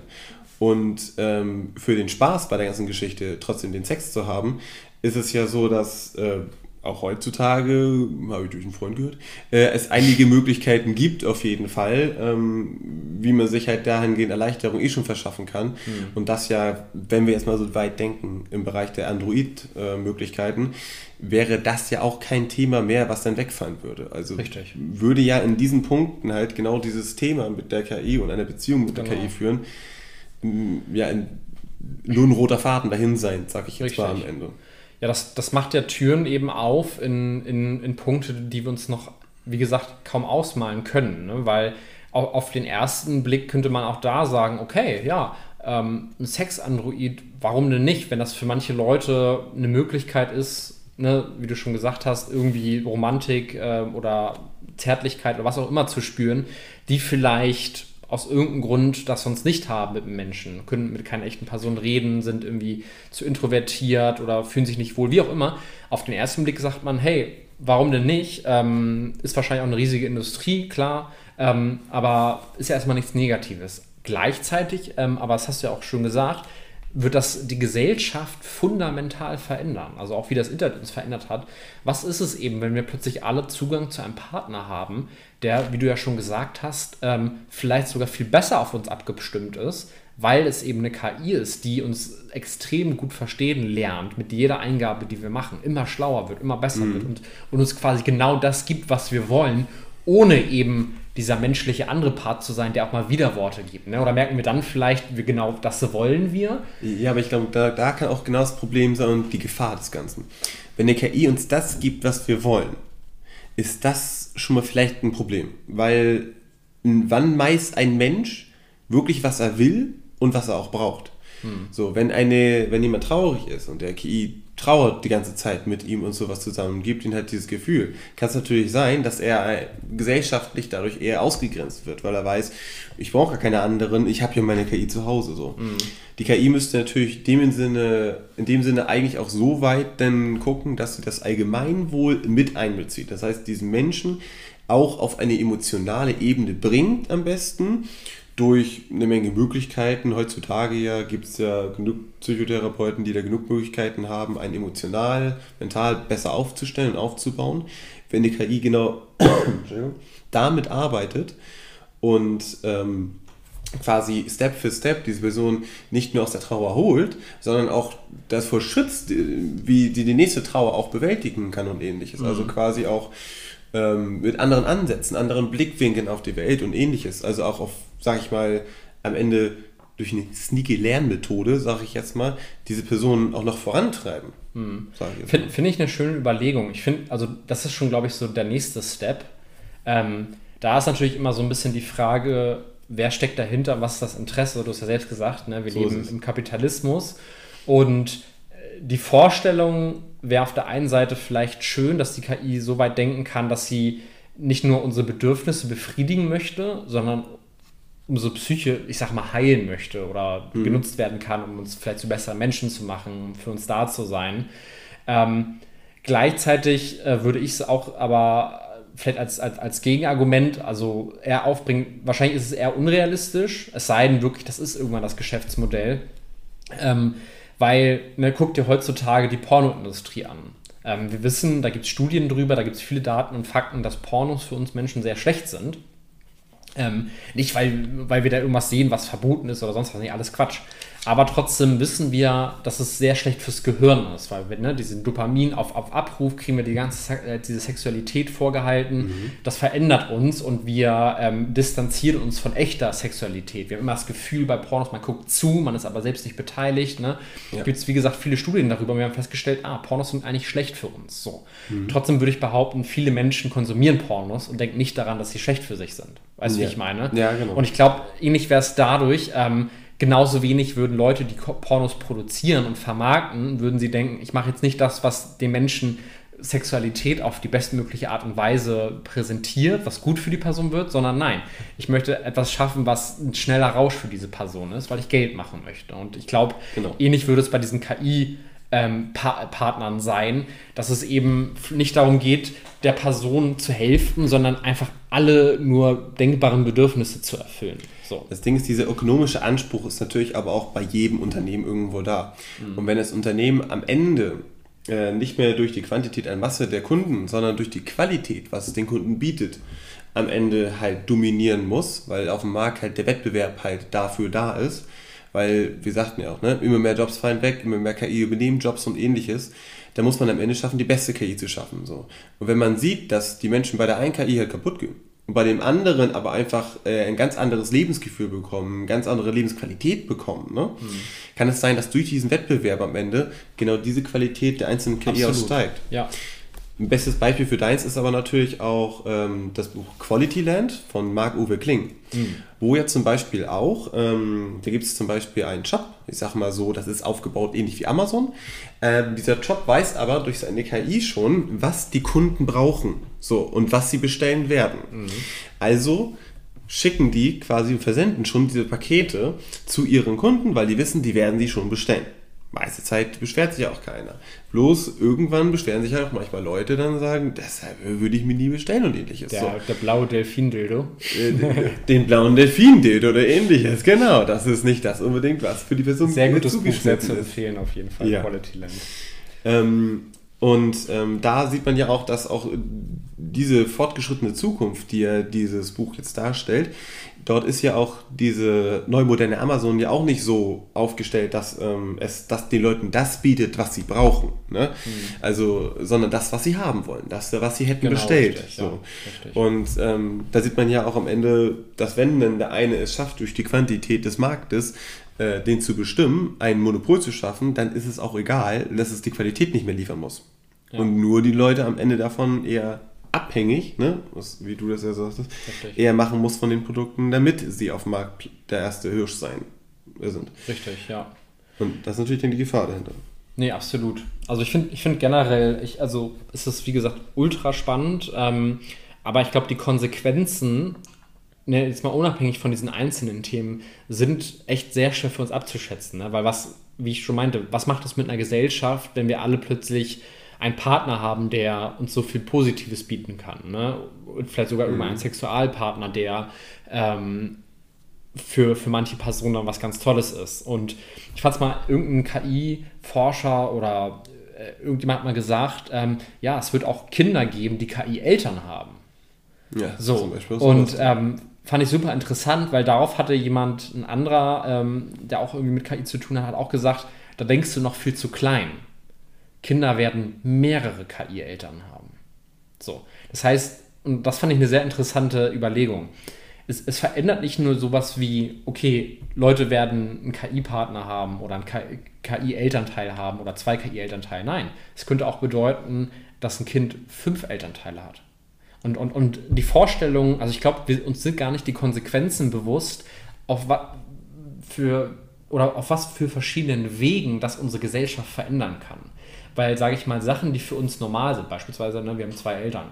Und ähm, für den Spaß bei der ganzen Geschichte, trotzdem den Sex zu haben, ist es ja so, dass äh, auch heutzutage, habe ich durch einen Freund gehört, äh, es einige Möglichkeiten gibt auf jeden Fall, ähm, wie man sich halt dahingehend Erleichterung eh schon verschaffen kann. Mhm. Und das ja, wenn wir jetzt mal so weit denken im Bereich der Android-Möglichkeiten, wäre das ja auch kein Thema mehr, was dann wegfallen würde. Also Richtig. würde ja in diesen Punkten halt genau dieses Thema mit der KI und einer Beziehung mit genau. der KI führen, ja, nur ein roter Faden dahin sein, sag ich jetzt Richtig. mal am Ende. Ja, das, das macht ja Türen eben auf in, in, in Punkte, die wir uns noch, wie gesagt, kaum ausmalen können. Ne? Weil auf, auf den ersten Blick könnte man auch da sagen, okay, ja, ähm, ein Sex-Android, warum denn nicht, wenn das für manche Leute eine Möglichkeit ist, ne, wie du schon gesagt hast, irgendwie Romantik äh, oder Zärtlichkeit oder was auch immer zu spüren, die vielleicht aus irgendeinem Grund das sonst nicht haben mit Menschen, können mit keiner echten Person reden, sind irgendwie zu introvertiert oder fühlen sich nicht wohl, wie auch immer. Auf den ersten Blick sagt man, hey, warum denn nicht? Ähm, ist wahrscheinlich auch eine riesige Industrie, klar, ähm, aber ist ja erstmal nichts Negatives. Gleichzeitig, ähm, aber das hast du ja auch schon gesagt, wird das die Gesellschaft fundamental verändern. Also auch wie das Internet uns verändert hat. Was ist es eben, wenn wir plötzlich alle Zugang zu einem Partner haben, der, wie du ja schon gesagt hast, ähm, vielleicht sogar viel besser auf uns abgestimmt ist, weil es eben eine KI ist, die uns extrem gut verstehen lernt mit jeder Eingabe, die wir machen, immer schlauer wird, immer besser mhm. wird und, und uns quasi genau das gibt, was wir wollen, ohne eben dieser menschliche andere Part zu sein, der auch mal Widerworte gibt. Ne? Oder merken wir dann vielleicht, wie genau das wollen wir? Ja, aber ich glaube, da, da kann auch genau das Problem sein und die Gefahr des Ganzen. Wenn eine KI uns das gibt, was wir wollen, ist das schon mal vielleicht ein Problem. Weil wann meist ein Mensch wirklich, was er will und was er auch braucht? Hm. So, wenn, eine, wenn jemand traurig ist und der KI trauert die ganze Zeit mit ihm und sowas zusammen und gibt ihm halt dieses Gefühl. Kann es natürlich sein, dass er gesellschaftlich dadurch eher ausgegrenzt wird, weil er weiß, ich brauche gar keine anderen, ich habe hier meine KI zu Hause. So. Mhm. Die KI müsste natürlich dem Sinne, in dem Sinne eigentlich auch so weit dann gucken, dass sie das Allgemeinwohl mit einbezieht. Das heißt, diesen Menschen auch auf eine emotionale Ebene bringt am besten durch eine Menge Möglichkeiten. Heutzutage ja gibt es ja genug Psychotherapeuten, die da genug Möglichkeiten haben, einen emotional, mental besser aufzustellen und aufzubauen. Wenn die KI genau damit arbeitet und ähm, quasi Step für Step diese Person nicht nur aus der Trauer holt, sondern auch davor schützt, wie die die nächste Trauer auch bewältigen kann und ähnliches. Also mhm. Also quasi auch ähm, mit anderen Ansätzen, anderen Blickwinkeln auf die Welt und ähnliches. Also auch auf, sag ich mal, am Ende durch eine sneaky Lernmethode, sage ich jetzt mal, diese Personen auch noch vorantreiben. Hm. Finde find ich eine schöne Überlegung. Ich finde, also das ist schon, glaube ich, so der nächste Step. Ähm, da ist natürlich immer so ein bisschen die Frage, wer steckt dahinter, was ist das Interesse? Du hast ja selbst gesagt, ne? wir so leben im Kapitalismus und die Vorstellung wäre auf der einen Seite vielleicht schön, dass die KI so weit denken kann, dass sie nicht nur unsere Bedürfnisse befriedigen möchte, sondern unsere Psyche, ich sag mal, heilen möchte oder mhm. genutzt werden kann, um uns vielleicht zu besseren Menschen zu machen, für uns da zu sein. Ähm, gleichzeitig äh, würde ich es auch aber vielleicht als, als, als Gegenargument, also eher aufbringen, wahrscheinlich ist es eher unrealistisch, es sei denn wirklich, das ist irgendwann das Geschäftsmodell. Ähm, weil, ne, guck dir heutzutage die Pornoindustrie an. Ähm, wir wissen, da gibt es Studien drüber, da gibt es viele Daten und Fakten, dass Pornos für uns Menschen sehr schlecht sind. Ähm, nicht, weil, weil wir da irgendwas sehen, was verboten ist oder sonst was, nicht alles Quatsch. Aber trotzdem wissen wir, dass es sehr schlecht fürs Gehirn ist, weil wir ne, diesen Dopamin auf, auf Abruf kriegen wir die ganze äh, diese Sexualität vorgehalten. Mhm. Das verändert uns und wir ähm, distanzieren uns von echter Sexualität. Wir haben immer das Gefühl bei Pornos, man guckt zu, man ist aber selbst nicht beteiligt. Ne? Ja. Gibt es, wie gesagt, viele Studien darüber und wir haben festgestellt, ah, Pornos sind eigentlich schlecht für uns. So. Mhm. Trotzdem würde ich behaupten, viele Menschen konsumieren Pornos und denken nicht daran, dass sie schlecht für sich sind. Weißt du, ja. wie ich meine? Ja, genau. Und ich glaube, ähnlich wäre es dadurch, ähm, genauso wenig würden Leute, die Pornos produzieren und vermarkten, würden sie denken, ich mache jetzt nicht das, was den Menschen Sexualität auf die bestmögliche Art und Weise präsentiert, was gut für die Person wird, sondern nein, ich möchte etwas schaffen, was ein schneller Rausch für diese Person ist, weil ich Geld machen möchte. Und ich glaube, genau. ähnlich würde es bei diesen KI ähm, pa Partnern sein, dass es eben nicht darum geht, der Person zu helfen, sondern einfach alle nur denkbaren Bedürfnisse zu erfüllen. So. Das Ding ist, dieser ökonomische Anspruch ist natürlich aber auch bei jedem Unternehmen irgendwo da. Mhm. Und wenn das Unternehmen am Ende äh, nicht mehr durch die Quantität an Masse der Kunden, sondern durch die Qualität, was es den Kunden bietet, am Ende halt dominieren muss, weil auf dem Markt halt der Wettbewerb halt dafür da ist, weil wir sagten ja auch, ne, immer mehr Jobs fallen weg, immer mehr KI übernehmen Jobs und ähnliches, da muss man am Ende schaffen, die beste KI zu schaffen. So. Und wenn man sieht, dass die Menschen bei der einen KI halt kaputt gehen und bei dem anderen aber einfach äh, ein ganz anderes Lebensgefühl bekommen, eine ganz andere Lebensqualität bekommen, ne? Mhm. kann es sein, dass durch diesen Wettbewerb am Ende genau diese Qualität der einzelnen KI aussteigt. Ja. Ein bestes Beispiel für deins ist aber natürlich auch ähm, das Buch Quality Land von Marc-Uwe Kling, mhm. wo ja zum Beispiel auch, ähm, da gibt es zum Beispiel einen Shop, ich sage mal so, das ist aufgebaut ähnlich wie Amazon. Ähm, dieser Shop weiß aber durch seine KI schon, was die Kunden brauchen so, und was sie bestellen werden. Mhm. Also schicken die quasi und versenden schon diese Pakete zu ihren Kunden, weil die wissen, die werden sie schon bestellen meiste Zeit beschwert sich auch keiner. Bloß irgendwann beschweren sich halt auch manchmal Leute dann sagen, deshalb würde ich mir nie bestellen und ähnliches. Der, so. der blaue Delfin-Dildo. Äh, den blauen Delfin-Dildo oder ähnliches, genau. Das ist nicht das unbedingt, was für die Person Sehr gutes Buch sehr zu empfehlen auf jeden Fall, ja. Quality Land. Ähm, und ähm, da sieht man ja auch, dass auch diese fortgeschrittene Zukunft, die ja dieses Buch jetzt darstellt, dort ist ja auch diese neumoderne Amazon ja auch nicht so aufgestellt, dass ähm, es dass den Leuten das bietet, was sie brauchen. Ne? Mhm. Also, sondern das, was sie haben wollen, das, was sie hätten genau, bestellt. Richtig, so. ja, Und ähm, da sieht man ja auch am Ende, dass wenn dann der eine es schafft, durch die Quantität des Marktes, äh, den zu bestimmen, ein Monopol zu schaffen, dann ist es auch egal, dass es die Qualität nicht mehr liefern muss. Ja. Und nur die Leute am Ende davon eher abhängig, ne, was, wie du das ja sagtest, Richtig. eher machen muss von den Produkten, damit sie auf dem Markt der erste Hirsch sein sind. Richtig, ja. Und das ist natürlich dann die Gefahr dahinter. Nee, absolut. Also ich finde ich find generell, ich, also ist es wie gesagt ultra spannend, ähm, aber ich glaube, die Konsequenzen, ne, jetzt mal unabhängig von diesen einzelnen Themen, sind echt sehr schwer für uns abzuschätzen. Ne? Weil was, wie ich schon meinte, was macht es mit einer Gesellschaft, wenn wir alle plötzlich einen Partner haben, der uns so viel Positives bieten kann. Ne? Und vielleicht sogar mhm. einen Sexualpartner, der ähm, für, für manche Personen dann was ganz Tolles ist. Und ich fand es mal, irgendein KI-Forscher oder äh, irgendjemand hat mal gesagt, ähm, ja, es wird auch Kinder geben, die KI-Eltern haben. Ja, so. Zum Beispiel und ähm, fand ich super interessant, weil darauf hatte jemand, ein anderer, ähm, der auch irgendwie mit KI zu tun hat, auch gesagt, da denkst du noch viel zu klein. Kinder werden mehrere KI-Eltern haben. So. Das heißt, und das fand ich eine sehr interessante Überlegung es, es verändert nicht nur sowas wie, okay, Leute werden einen KI-Partner haben oder einen KI-Elternteil haben oder zwei KI-Elternteile. Nein, es könnte auch bedeuten, dass ein Kind fünf Elternteile hat. Und, und, und die Vorstellung, also ich glaube, uns sind gar nicht die Konsequenzen bewusst, auf was für oder auf was für verschiedenen Wegen das unsere Gesellschaft verändern kann. Weil, sage ich mal, Sachen, die für uns normal sind, beispielsweise, ne, wir haben zwei Eltern,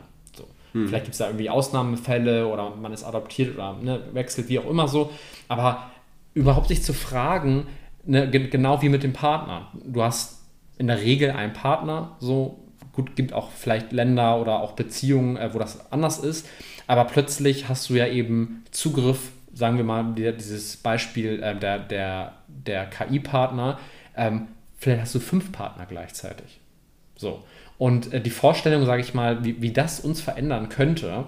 hm. Vielleicht gibt es da irgendwie Ausnahmefälle oder man ist adoptiert oder ne, wechselt, wie auch immer so. Aber überhaupt sich zu fragen, ne, genau wie mit dem Partner. Du hast in der Regel einen Partner, so gut, gibt auch vielleicht Länder oder auch Beziehungen, äh, wo das anders ist. Aber plötzlich hast du ja eben Zugriff, sagen wir mal, dieses Beispiel äh, der, der, der KI-Partner. Ähm, vielleicht hast du fünf Partner gleichzeitig. So. Und äh, die Vorstellung, sage ich mal, wie, wie das uns verändern könnte,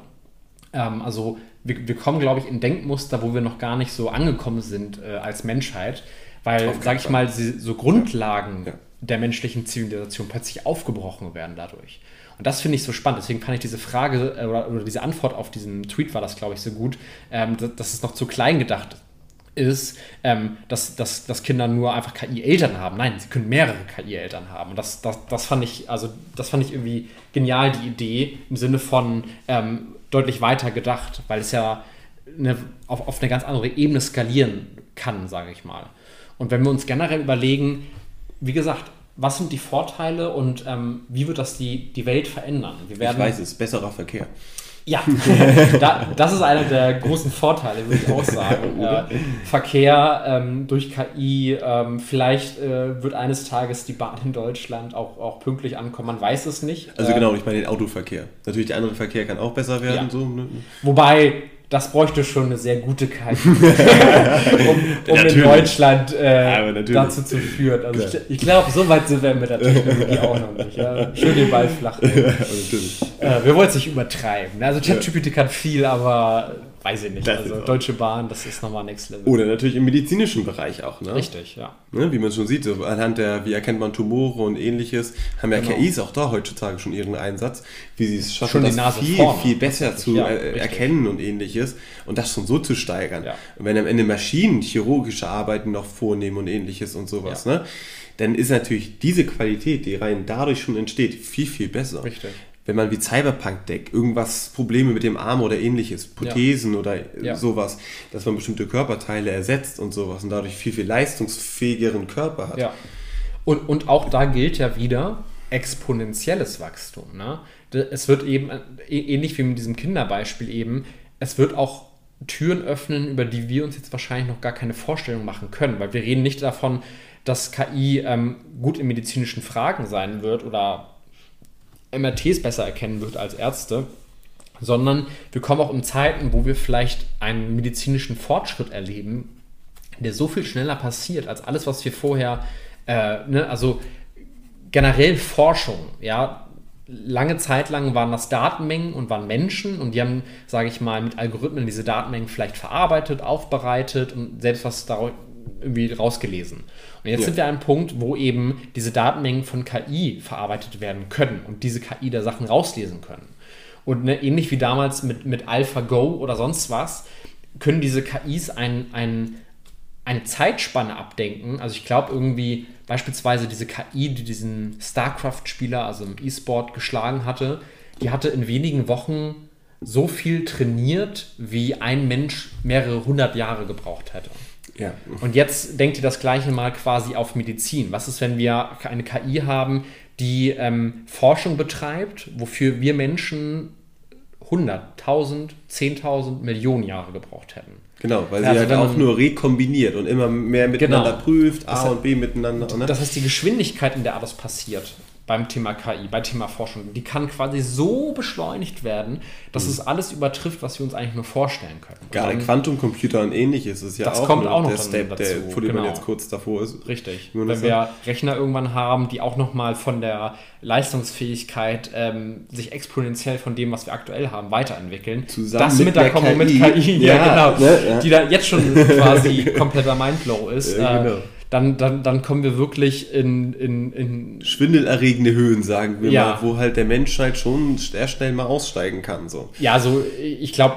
ähm, also wir, wir kommen, glaube ich, in Denkmuster, wo wir noch gar nicht so angekommen sind äh, als Menschheit, weil, sage ich mal, so Grundlagen ja. Ja. der menschlichen Zivilisation plötzlich aufgebrochen werden dadurch. Und das finde ich so spannend. Deswegen fand ich diese Frage äh, oder, oder, diese Antwort auf diesen Tweet war das, glaube ich, so gut, ähm, dass, dass es noch zu klein gedacht ist ähm, dass, dass, dass Kinder nur einfach KI-Eltern haben. Nein, sie können mehrere KI-Eltern haben. Und das, das, das fand ich, also das fand ich irgendwie genial, die Idee, im Sinne von ähm, deutlich weiter gedacht, weil es ja eine, auf, auf eine ganz andere Ebene skalieren kann, sage ich mal. Und wenn wir uns generell überlegen, wie gesagt, was sind die Vorteile und ähm, wie wird das die, die Welt verändern? Wir werden, ich weiß es, besserer Verkehr. Ja, da, das ist einer der großen Vorteile, würde ich auch sagen. Äh, Verkehr ähm, durch KI, ähm, vielleicht äh, wird eines Tages die Bahn in Deutschland auch, auch pünktlich ankommen, man weiß es nicht. Also genau, ich meine den Autoverkehr. Natürlich, der andere Verkehr kann auch besser werden. Ja. So, ne? Wobei, das bräuchte schon eine sehr gute KI, um, um in Deutschland äh, dazu zu führen. Also ich, ich glaube, so weit sind wir mit der Technologie auch noch nicht. Ja. Schön den Ball flach. Ja, äh, wir wollen es nicht übertreiben. Also ChatGPT kann viel, aber weiß ich nicht. Das also Deutsche Bahn, das ist nochmal Next Level. Oder natürlich im medizinischen Bereich auch, ne? Richtig, ja. Ne, wie man schon sieht, so anhand der, wie erkennt man Tumore und ähnliches, haben ja genau. KIs auch da heutzutage schon ihren Einsatz, wie sie es schaffen, schon das viel, vorne. viel besser zu ja, äh, erkennen und ähnliches und das schon so zu steigern. Ja. Und wenn am Ende Maschinen chirurgische Arbeiten noch vornehmen und ähnliches und sowas, ja. ne? dann ist natürlich diese Qualität, die rein dadurch schon entsteht, viel, viel besser. Richtig wenn man wie Cyberpunk deckt, irgendwas Probleme mit dem Arm oder ähnliches, Prothesen ja. oder ja. sowas, dass man bestimmte Körperteile ersetzt und sowas und dadurch viel, viel leistungsfähigeren Körper hat. Ja. Und, und auch da gilt ja wieder exponentielles Wachstum. Ne? Es wird eben, äh, ähnlich wie mit diesem Kinderbeispiel eben, es wird auch Türen öffnen, über die wir uns jetzt wahrscheinlich noch gar keine Vorstellung machen können, weil wir reden nicht davon, dass KI ähm, gut in medizinischen Fragen sein wird oder MRTs besser erkennen wird als Ärzte, sondern wir kommen auch in Zeiten, wo wir vielleicht einen medizinischen Fortschritt erleben, der so viel schneller passiert als alles, was wir vorher, äh, ne, also generell Forschung, ja, lange Zeit lang waren das Datenmengen und waren Menschen und die haben, sage ich mal, mit Algorithmen diese Datenmengen vielleicht verarbeitet, aufbereitet und selbst was irgendwie rausgelesen. Und jetzt ja. sind wir an einem Punkt, wo eben diese Datenmengen von KI verarbeitet werden können und diese KI da Sachen rauslesen können. Und ne, ähnlich wie damals mit, mit AlphaGo oder sonst was, können diese KIs ein, ein, eine Zeitspanne abdenken. Also ich glaube irgendwie beispielsweise diese KI, die diesen StarCraft-Spieler, also im E-Sport, geschlagen hatte, die hatte in wenigen Wochen so viel trainiert, wie ein Mensch mehrere hundert Jahre gebraucht hätte. Ja. Und jetzt denkt ihr das gleiche mal quasi auf Medizin. Was ist, wenn wir eine KI haben, die ähm, Forschung betreibt, wofür wir Menschen 100.000, 10.000, Millionen Jahre gebraucht hätten? Genau, weil also sie halt auch nur rekombiniert und immer mehr miteinander genau. prüft, A das und B miteinander. Ne? Das heißt, die Geschwindigkeit, in der alles passiert, beim Thema KI, beim Thema Forschung. Die kann quasi so beschleunigt werden, dass mhm. es alles übertrifft, was wir uns eigentlich nur vorstellen können. Gerade Quantumcomputer und ähnliches ist ja das auch, kommt auch noch der Step, dazu. der, vor dem genau. man jetzt kurz davor ist. Richtig. Wenn wir Rechner irgendwann haben, die auch nochmal von der Leistungsfähigkeit ähm, sich exponentiell von dem, was wir aktuell haben, weiterentwickeln. Zusammen das mit, mit der, KI. mit KI, ja, ja genau, ne, ja. die da jetzt schon quasi kompletter Mindblow ist. Ja, genau. äh, dann, dann, dann kommen wir wirklich in, in, in schwindelerregende Höhen, sagen wir ja. mal, wo halt der Mensch halt schon sehr schnell mal aussteigen kann. So. Ja, also ich glaube,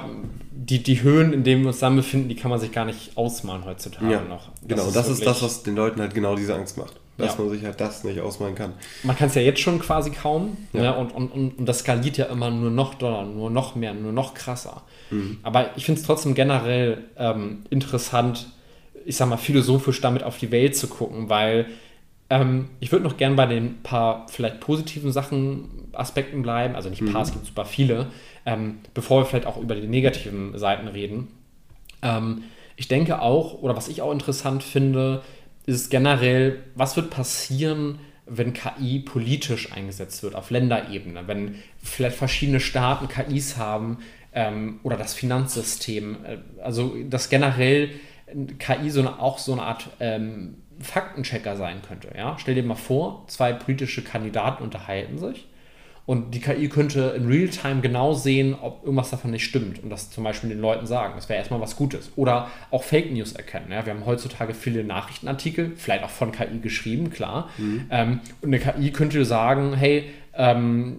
die, die Höhen, in denen wir uns dann befinden, die kann man sich gar nicht ausmalen heutzutage ja, noch. Das genau, ist das ist das, was den Leuten halt genau diese Angst macht. Dass ja. man sich halt das nicht ausmalen kann. Man kann es ja jetzt schon quasi kaum. Ja. Ne? Und, und, und, und das skaliert ja immer nur noch doller, nur noch mehr, nur noch krasser. Mhm. Aber ich finde es trotzdem generell ähm, interessant, ich sag mal, philosophisch damit auf die Welt zu gucken, weil ähm, ich würde noch gern bei den paar vielleicht positiven Sachen, Aspekten bleiben, also nicht ein paar, mhm. es gibt super viele, ähm, bevor wir vielleicht auch über die negativen Seiten reden. Ähm, ich denke auch, oder was ich auch interessant finde, ist generell, was wird passieren, wenn KI politisch eingesetzt wird, auf Länderebene, wenn vielleicht verschiedene Staaten KIs haben ähm, oder das Finanzsystem, äh, also das generell KI so eine, auch so eine Art ähm, Faktenchecker sein könnte. Ja? Stell dir mal vor, zwei politische Kandidaten unterhalten sich und die KI könnte in Realtime genau sehen, ob irgendwas davon nicht stimmt und das zum Beispiel den Leuten sagen. Das wäre erstmal was Gutes. Oder auch Fake News erkennen. Ja? Wir haben heutzutage viele Nachrichtenartikel, vielleicht auch von KI geschrieben, klar. Mhm. Ähm, und eine KI könnte sagen, hey, ähm,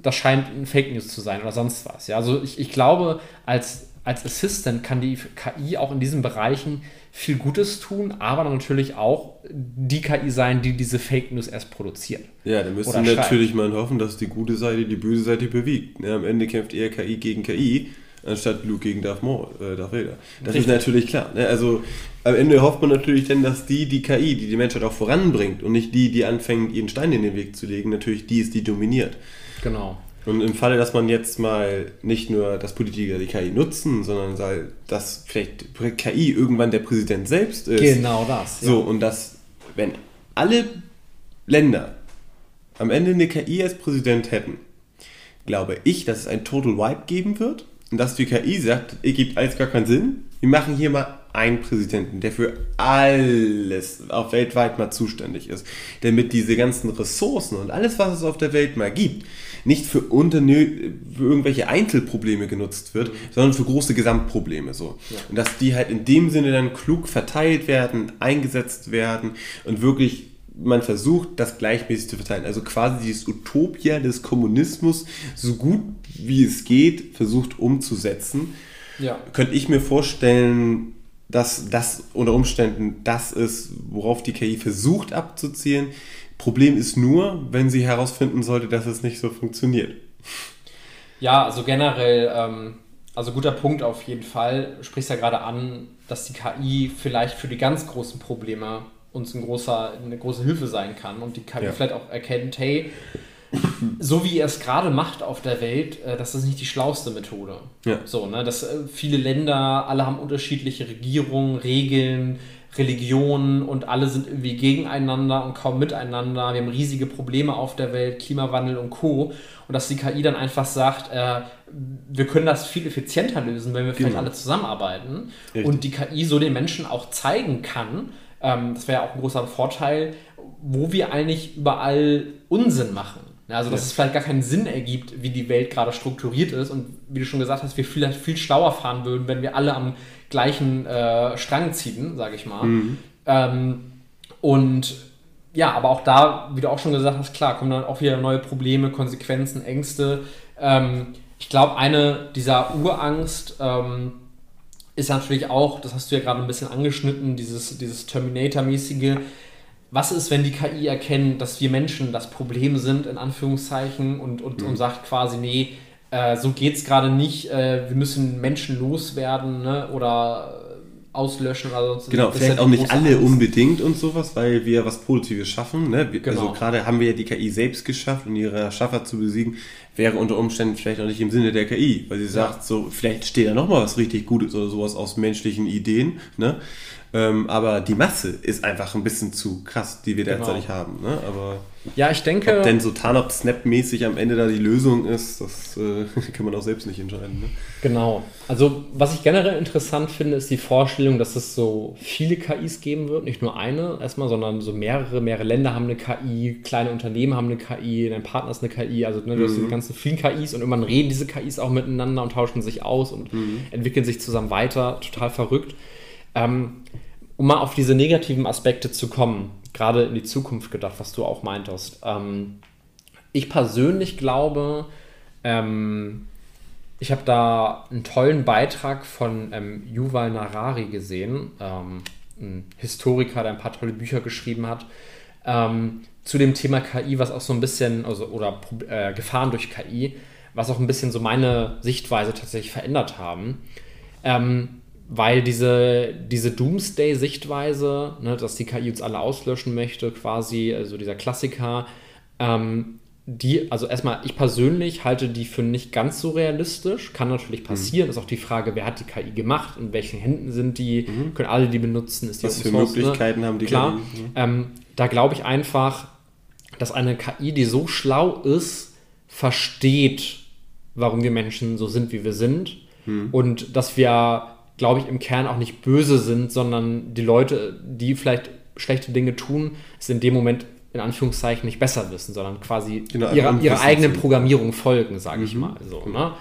das scheint ein Fake News zu sein oder sonst was. Ja? Also ich, ich glaube, als als Assistant kann die KI auch in diesen Bereichen viel Gutes tun, aber natürlich auch die KI sein, die diese Fake News erst produziert. Ja, da müsste natürlich mal hoffen, dass die gute Seite die böse Seite bewegt. Ja, am Ende kämpft eher KI gegen KI, anstatt Luke gegen Darth Maul, äh, Darth Vader. Das Richtig. ist natürlich klar. Ne? Also am Ende hofft man natürlich dann, dass die, die KI, die die Menschheit auch voranbringt und nicht die, die anfängt, ihren Stein in den Weg zu legen, natürlich die ist, die dominiert. Genau. Und im Falle, dass man jetzt mal nicht nur das Politiker die KI nutzen, sondern dass vielleicht KI irgendwann der Präsident selbst ist. Genau das. Ja. So, und dass, wenn alle Länder am Ende eine KI als Präsident hätten, glaube ich, dass es ein Total Wipe geben wird und dass die KI sagt, ihr gibt alles gar keinen Sinn, wir machen hier mal einen Präsidenten, der für alles auf weltweit mal zuständig ist, damit diese ganzen Ressourcen und alles, was es auf der Welt mal gibt, nicht für, Unternö für irgendwelche Einzelprobleme genutzt wird, mhm. sondern für große Gesamtprobleme so. Ja. Und dass die halt in dem Sinne dann klug verteilt werden, eingesetzt werden und wirklich man versucht, das gleichmäßig zu verteilen. Also quasi dieses Utopia des Kommunismus so gut wie es geht versucht umzusetzen. Ja. Könnte ich mir vorstellen, dass das unter Umständen das ist, worauf die KI versucht abzuzielen. Problem ist nur, wenn sie herausfinden sollte, dass es nicht so funktioniert. Ja, also generell, ähm, also guter Punkt auf jeden Fall. Du sprichst ja gerade an, dass die KI vielleicht für die ganz großen Probleme uns ein großer, eine große Hilfe sein kann und die KI ja. vielleicht auch erkennt, hey, so wie er es gerade macht auf der Welt, äh, das ist nicht die schlauste Methode. Ja. So, ne, dass äh, viele Länder, alle haben unterschiedliche Regierungen, Regeln, Religionen und alle sind irgendwie gegeneinander und kaum miteinander. Wir haben riesige Probleme auf der Welt, Klimawandel und Co. Und dass die KI dann einfach sagt, äh, wir können das viel effizienter lösen, wenn wir vielleicht genau. alle zusammenarbeiten. Richtig. Und die KI so den Menschen auch zeigen kann, ähm, das wäre auch ein großer Vorteil, wo wir eigentlich überall Unsinn machen. Also, dass ja. es vielleicht gar keinen Sinn ergibt, wie die Welt gerade strukturiert ist und wie du schon gesagt hast, wir vielleicht viel schlauer fahren würden, wenn wir alle am gleichen äh, Strang ziehen, sage ich mal. Mhm. Ähm, und ja, aber auch da, wie du auch schon gesagt hast, klar, kommen dann auch wieder neue Probleme, Konsequenzen, Ängste. Ähm, ich glaube, eine dieser Urangst ähm, ist natürlich auch, das hast du ja gerade ein bisschen angeschnitten, dieses, dieses Terminator-mäßige. Was ist, wenn die KI erkennt, dass wir Menschen das Problem sind, in Anführungszeichen, und, und, mhm. und sagt quasi, nee, äh, so geht es gerade nicht, äh, wir müssen Menschen loswerden ne? oder auslöschen oder sonst Genau, vielleicht auch nicht alle Angst. unbedingt und sowas, weil wir was Positives schaffen. Ne? Also genau. Also gerade haben wir ja die KI selbst geschafft und ihre Schaffer zu besiegen, wäre unter Umständen vielleicht auch nicht im Sinne der KI, weil sie sagt, ja. so vielleicht steht da nochmal was richtig Gutes oder sowas aus menschlichen Ideen. Ne? Ähm, aber die Masse ist einfach ein bisschen zu krass, die wir genau. derzeit haben. Ne? Aber ja, ich denke. Ob denn so Tarnop-Snap-mäßig am Ende da die Lösung ist, das äh, kann man auch selbst nicht entscheiden. Ne? Genau. Also, was ich generell interessant finde, ist die Vorstellung, dass es so viele KIs geben wird. Nicht nur eine erstmal, sondern so mehrere. Mehrere Länder haben eine KI, kleine Unternehmen haben eine KI, dein Partner ist eine KI. Also, ne, du mhm. hast diese ganzen vielen KIs und irgendwann reden diese KIs auch miteinander und tauschen sich aus und mhm. entwickeln sich zusammen weiter. Total verrückt. Ähm, um mal auf diese negativen Aspekte zu kommen, gerade in die Zukunft gedacht, was du auch meintest. Ähm, ich persönlich glaube, ähm, ich habe da einen tollen Beitrag von ähm, Yuval Narari gesehen, ähm, ein Historiker, der ein paar tolle Bücher geschrieben hat, ähm, zu dem Thema KI, was auch so ein bisschen, also, oder äh, Gefahren durch KI, was auch ein bisschen so meine Sichtweise tatsächlich verändert haben. Ähm, weil diese, diese Doomsday-Sichtweise, ne, dass die KI uns alle auslöschen möchte, quasi, also dieser Klassiker, ähm, die, also erstmal, ich persönlich halte die für nicht ganz so realistisch. Kann natürlich mhm. passieren. Mhm. Ist auch die Frage, wer hat die KI gemacht, in welchen Händen sind die, mhm. können alle die benutzen, ist die Was für Möglichkeiten ne? haben die Klar, KI? Mhm. Ähm, da glaube ich einfach, dass eine KI, die so schlau ist, versteht, warum wir Menschen so sind, wie wir sind. Mhm. Und dass wir glaube ich, im Kern auch nicht böse sind, sondern die Leute, die vielleicht schlechte Dinge tun, es in dem Moment in Anführungszeichen nicht besser wissen, sondern quasi genau, ihrer, ihrer eigenen Programmierung folgen, sage ich mhm. mal. So, mhm. ne?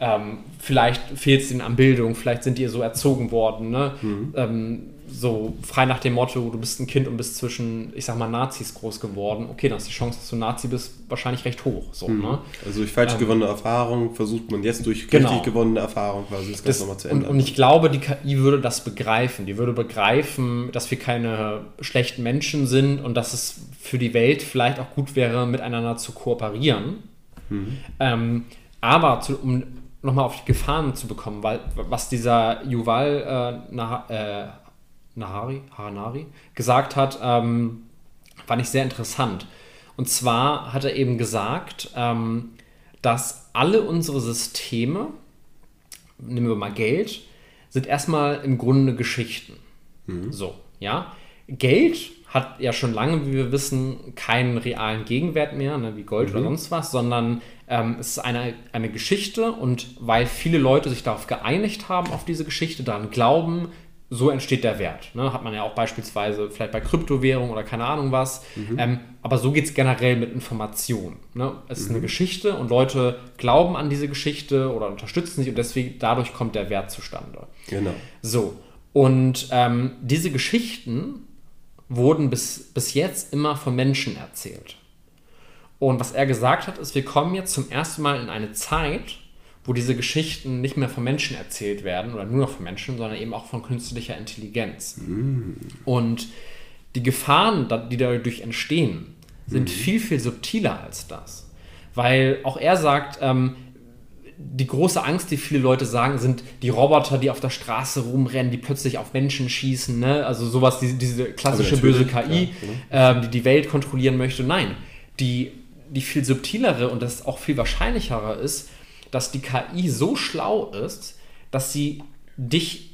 ähm, vielleicht fehlt es ihnen an Bildung, vielleicht sind die so erzogen worden. Ne? Mhm. Ähm, so frei nach dem Motto, du bist ein Kind und bist zwischen, ich sag mal, Nazis groß geworden. Okay, dann ist die Chance, dass du Nazi bist, wahrscheinlich recht hoch. So, mhm. ne? Also durch falsch ähm, gewonnene Erfahrung versucht man jetzt durch genau. richtig gewonnene Erfahrung quasi das Ganze nochmal zu ändern. Und, und, ich glaube, die KI würde das begreifen. Die würde begreifen, dass wir keine schlechten Menschen sind und dass es für die Welt vielleicht auch gut wäre, miteinander zu kooperieren. Mhm. Ähm, aber zu, um nochmal auf die Gefahren zu bekommen, weil was dieser Yuval äh, nach, äh, Nahari, Haranari gesagt hat, ähm, fand ich sehr interessant. Und zwar hat er eben gesagt, ähm, dass alle unsere Systeme, nehmen wir mal Geld, sind erstmal im Grunde Geschichten. Mhm. So, ja. Geld hat ja schon lange, wie wir wissen, keinen realen Gegenwert mehr, ne, wie Gold mhm. oder sonst was, sondern ähm, es ist eine, eine Geschichte und weil viele Leute sich darauf geeinigt haben, auf diese Geschichte, daran glauben, so entsteht der Wert. Ne? Hat man ja auch beispielsweise vielleicht bei Kryptowährungen oder keine Ahnung was. Mhm. Ähm, aber so geht es generell mit Informationen. Ne? Es ist mhm. eine Geschichte und Leute glauben an diese Geschichte oder unterstützen sie und deswegen dadurch kommt der Wert zustande. Genau. So. Und ähm, diese Geschichten wurden bis, bis jetzt immer von Menschen erzählt. Und was er gesagt hat, ist, wir kommen jetzt zum ersten Mal in eine Zeit, wo diese Geschichten nicht mehr von Menschen erzählt werden oder nur noch von Menschen, sondern eben auch von künstlicher Intelligenz. Mm. Und die Gefahren, die dadurch entstehen, sind mm. viel, viel subtiler als das. Weil auch er sagt, ähm, die große Angst, die viele Leute sagen, sind die Roboter, die auf der Straße rumrennen, die plötzlich auf Menschen schießen. Ne? Also sowas, diese, diese klassische böse KI, ja, ähm, die die Welt kontrollieren möchte. Nein, die, die viel subtilere und das auch viel wahrscheinlichere ist, dass die KI so schlau ist, dass sie dich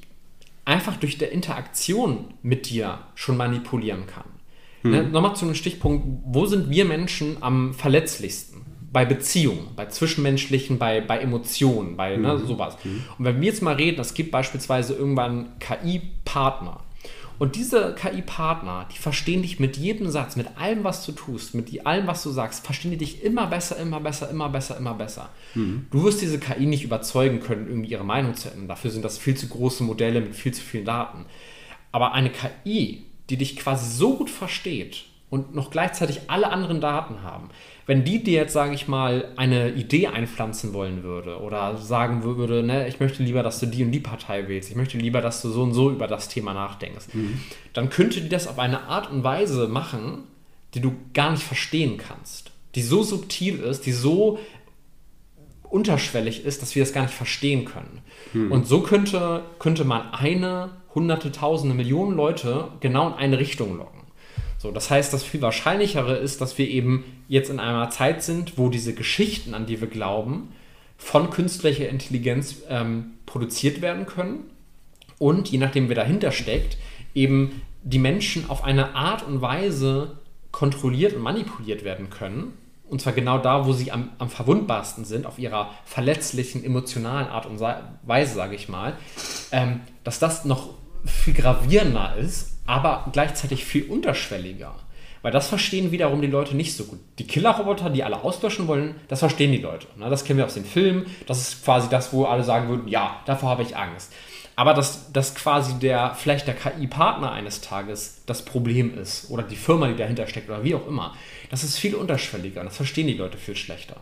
einfach durch der Interaktion mit dir schon manipulieren kann. Hm. Ne, Nochmal zu einem Stichpunkt, wo sind wir Menschen am verletzlichsten? Bei Beziehungen, bei Zwischenmenschlichen, bei, bei Emotionen, bei ne, mhm. sowas. Mhm. Und wenn wir jetzt mal reden, es gibt beispielsweise irgendwann KI-Partner, und diese KI-Partner, die verstehen dich mit jedem Satz, mit allem, was du tust, mit allem, was du sagst, verstehen die dich immer besser, immer besser, immer besser, immer besser. Mhm. Du wirst diese KI nicht überzeugen können, irgendwie ihre Meinung zu ändern. Dafür sind das viel zu große Modelle mit viel zu vielen Daten. Aber eine KI, die dich quasi so gut versteht und noch gleichzeitig alle anderen Daten haben, wenn die dir jetzt, sage ich mal, eine Idee einpflanzen wollen würde oder sagen würde, ne, ich möchte lieber, dass du die und die Partei wählst, ich möchte lieber, dass du so und so über das Thema nachdenkst, mhm. dann könnte die das auf eine Art und Weise machen, die du gar nicht verstehen kannst, die so subtil ist, die so unterschwellig ist, dass wir das gar nicht verstehen können. Mhm. Und so könnte, könnte man eine hunderte, tausende, Millionen Leute genau in eine Richtung locken. So, das heißt, das viel wahrscheinlichere ist, dass wir eben jetzt in einer Zeit sind, wo diese Geschichten, an die wir glauben, von künstlicher Intelligenz ähm, produziert werden können und je nachdem, wer dahinter steckt, eben die Menschen auf eine Art und Weise kontrolliert und manipuliert werden können. Und zwar genau da, wo sie am, am verwundbarsten sind, auf ihrer verletzlichen, emotionalen Art und Weise, sage ich mal, ähm, dass das noch viel gravierender ist, aber gleichzeitig viel unterschwelliger. Weil das verstehen wiederum die Leute nicht so gut. Die Killerroboter, die alle auslöschen wollen, das verstehen die Leute. Das kennen wir aus den Filmen. Das ist quasi das, wo alle sagen würden, ja, davor habe ich Angst. Aber dass, dass quasi der, vielleicht der KI-Partner eines Tages das Problem ist oder die Firma, die dahinter steckt oder wie auch immer, das ist viel unterschwelliger und das verstehen die Leute viel schlechter.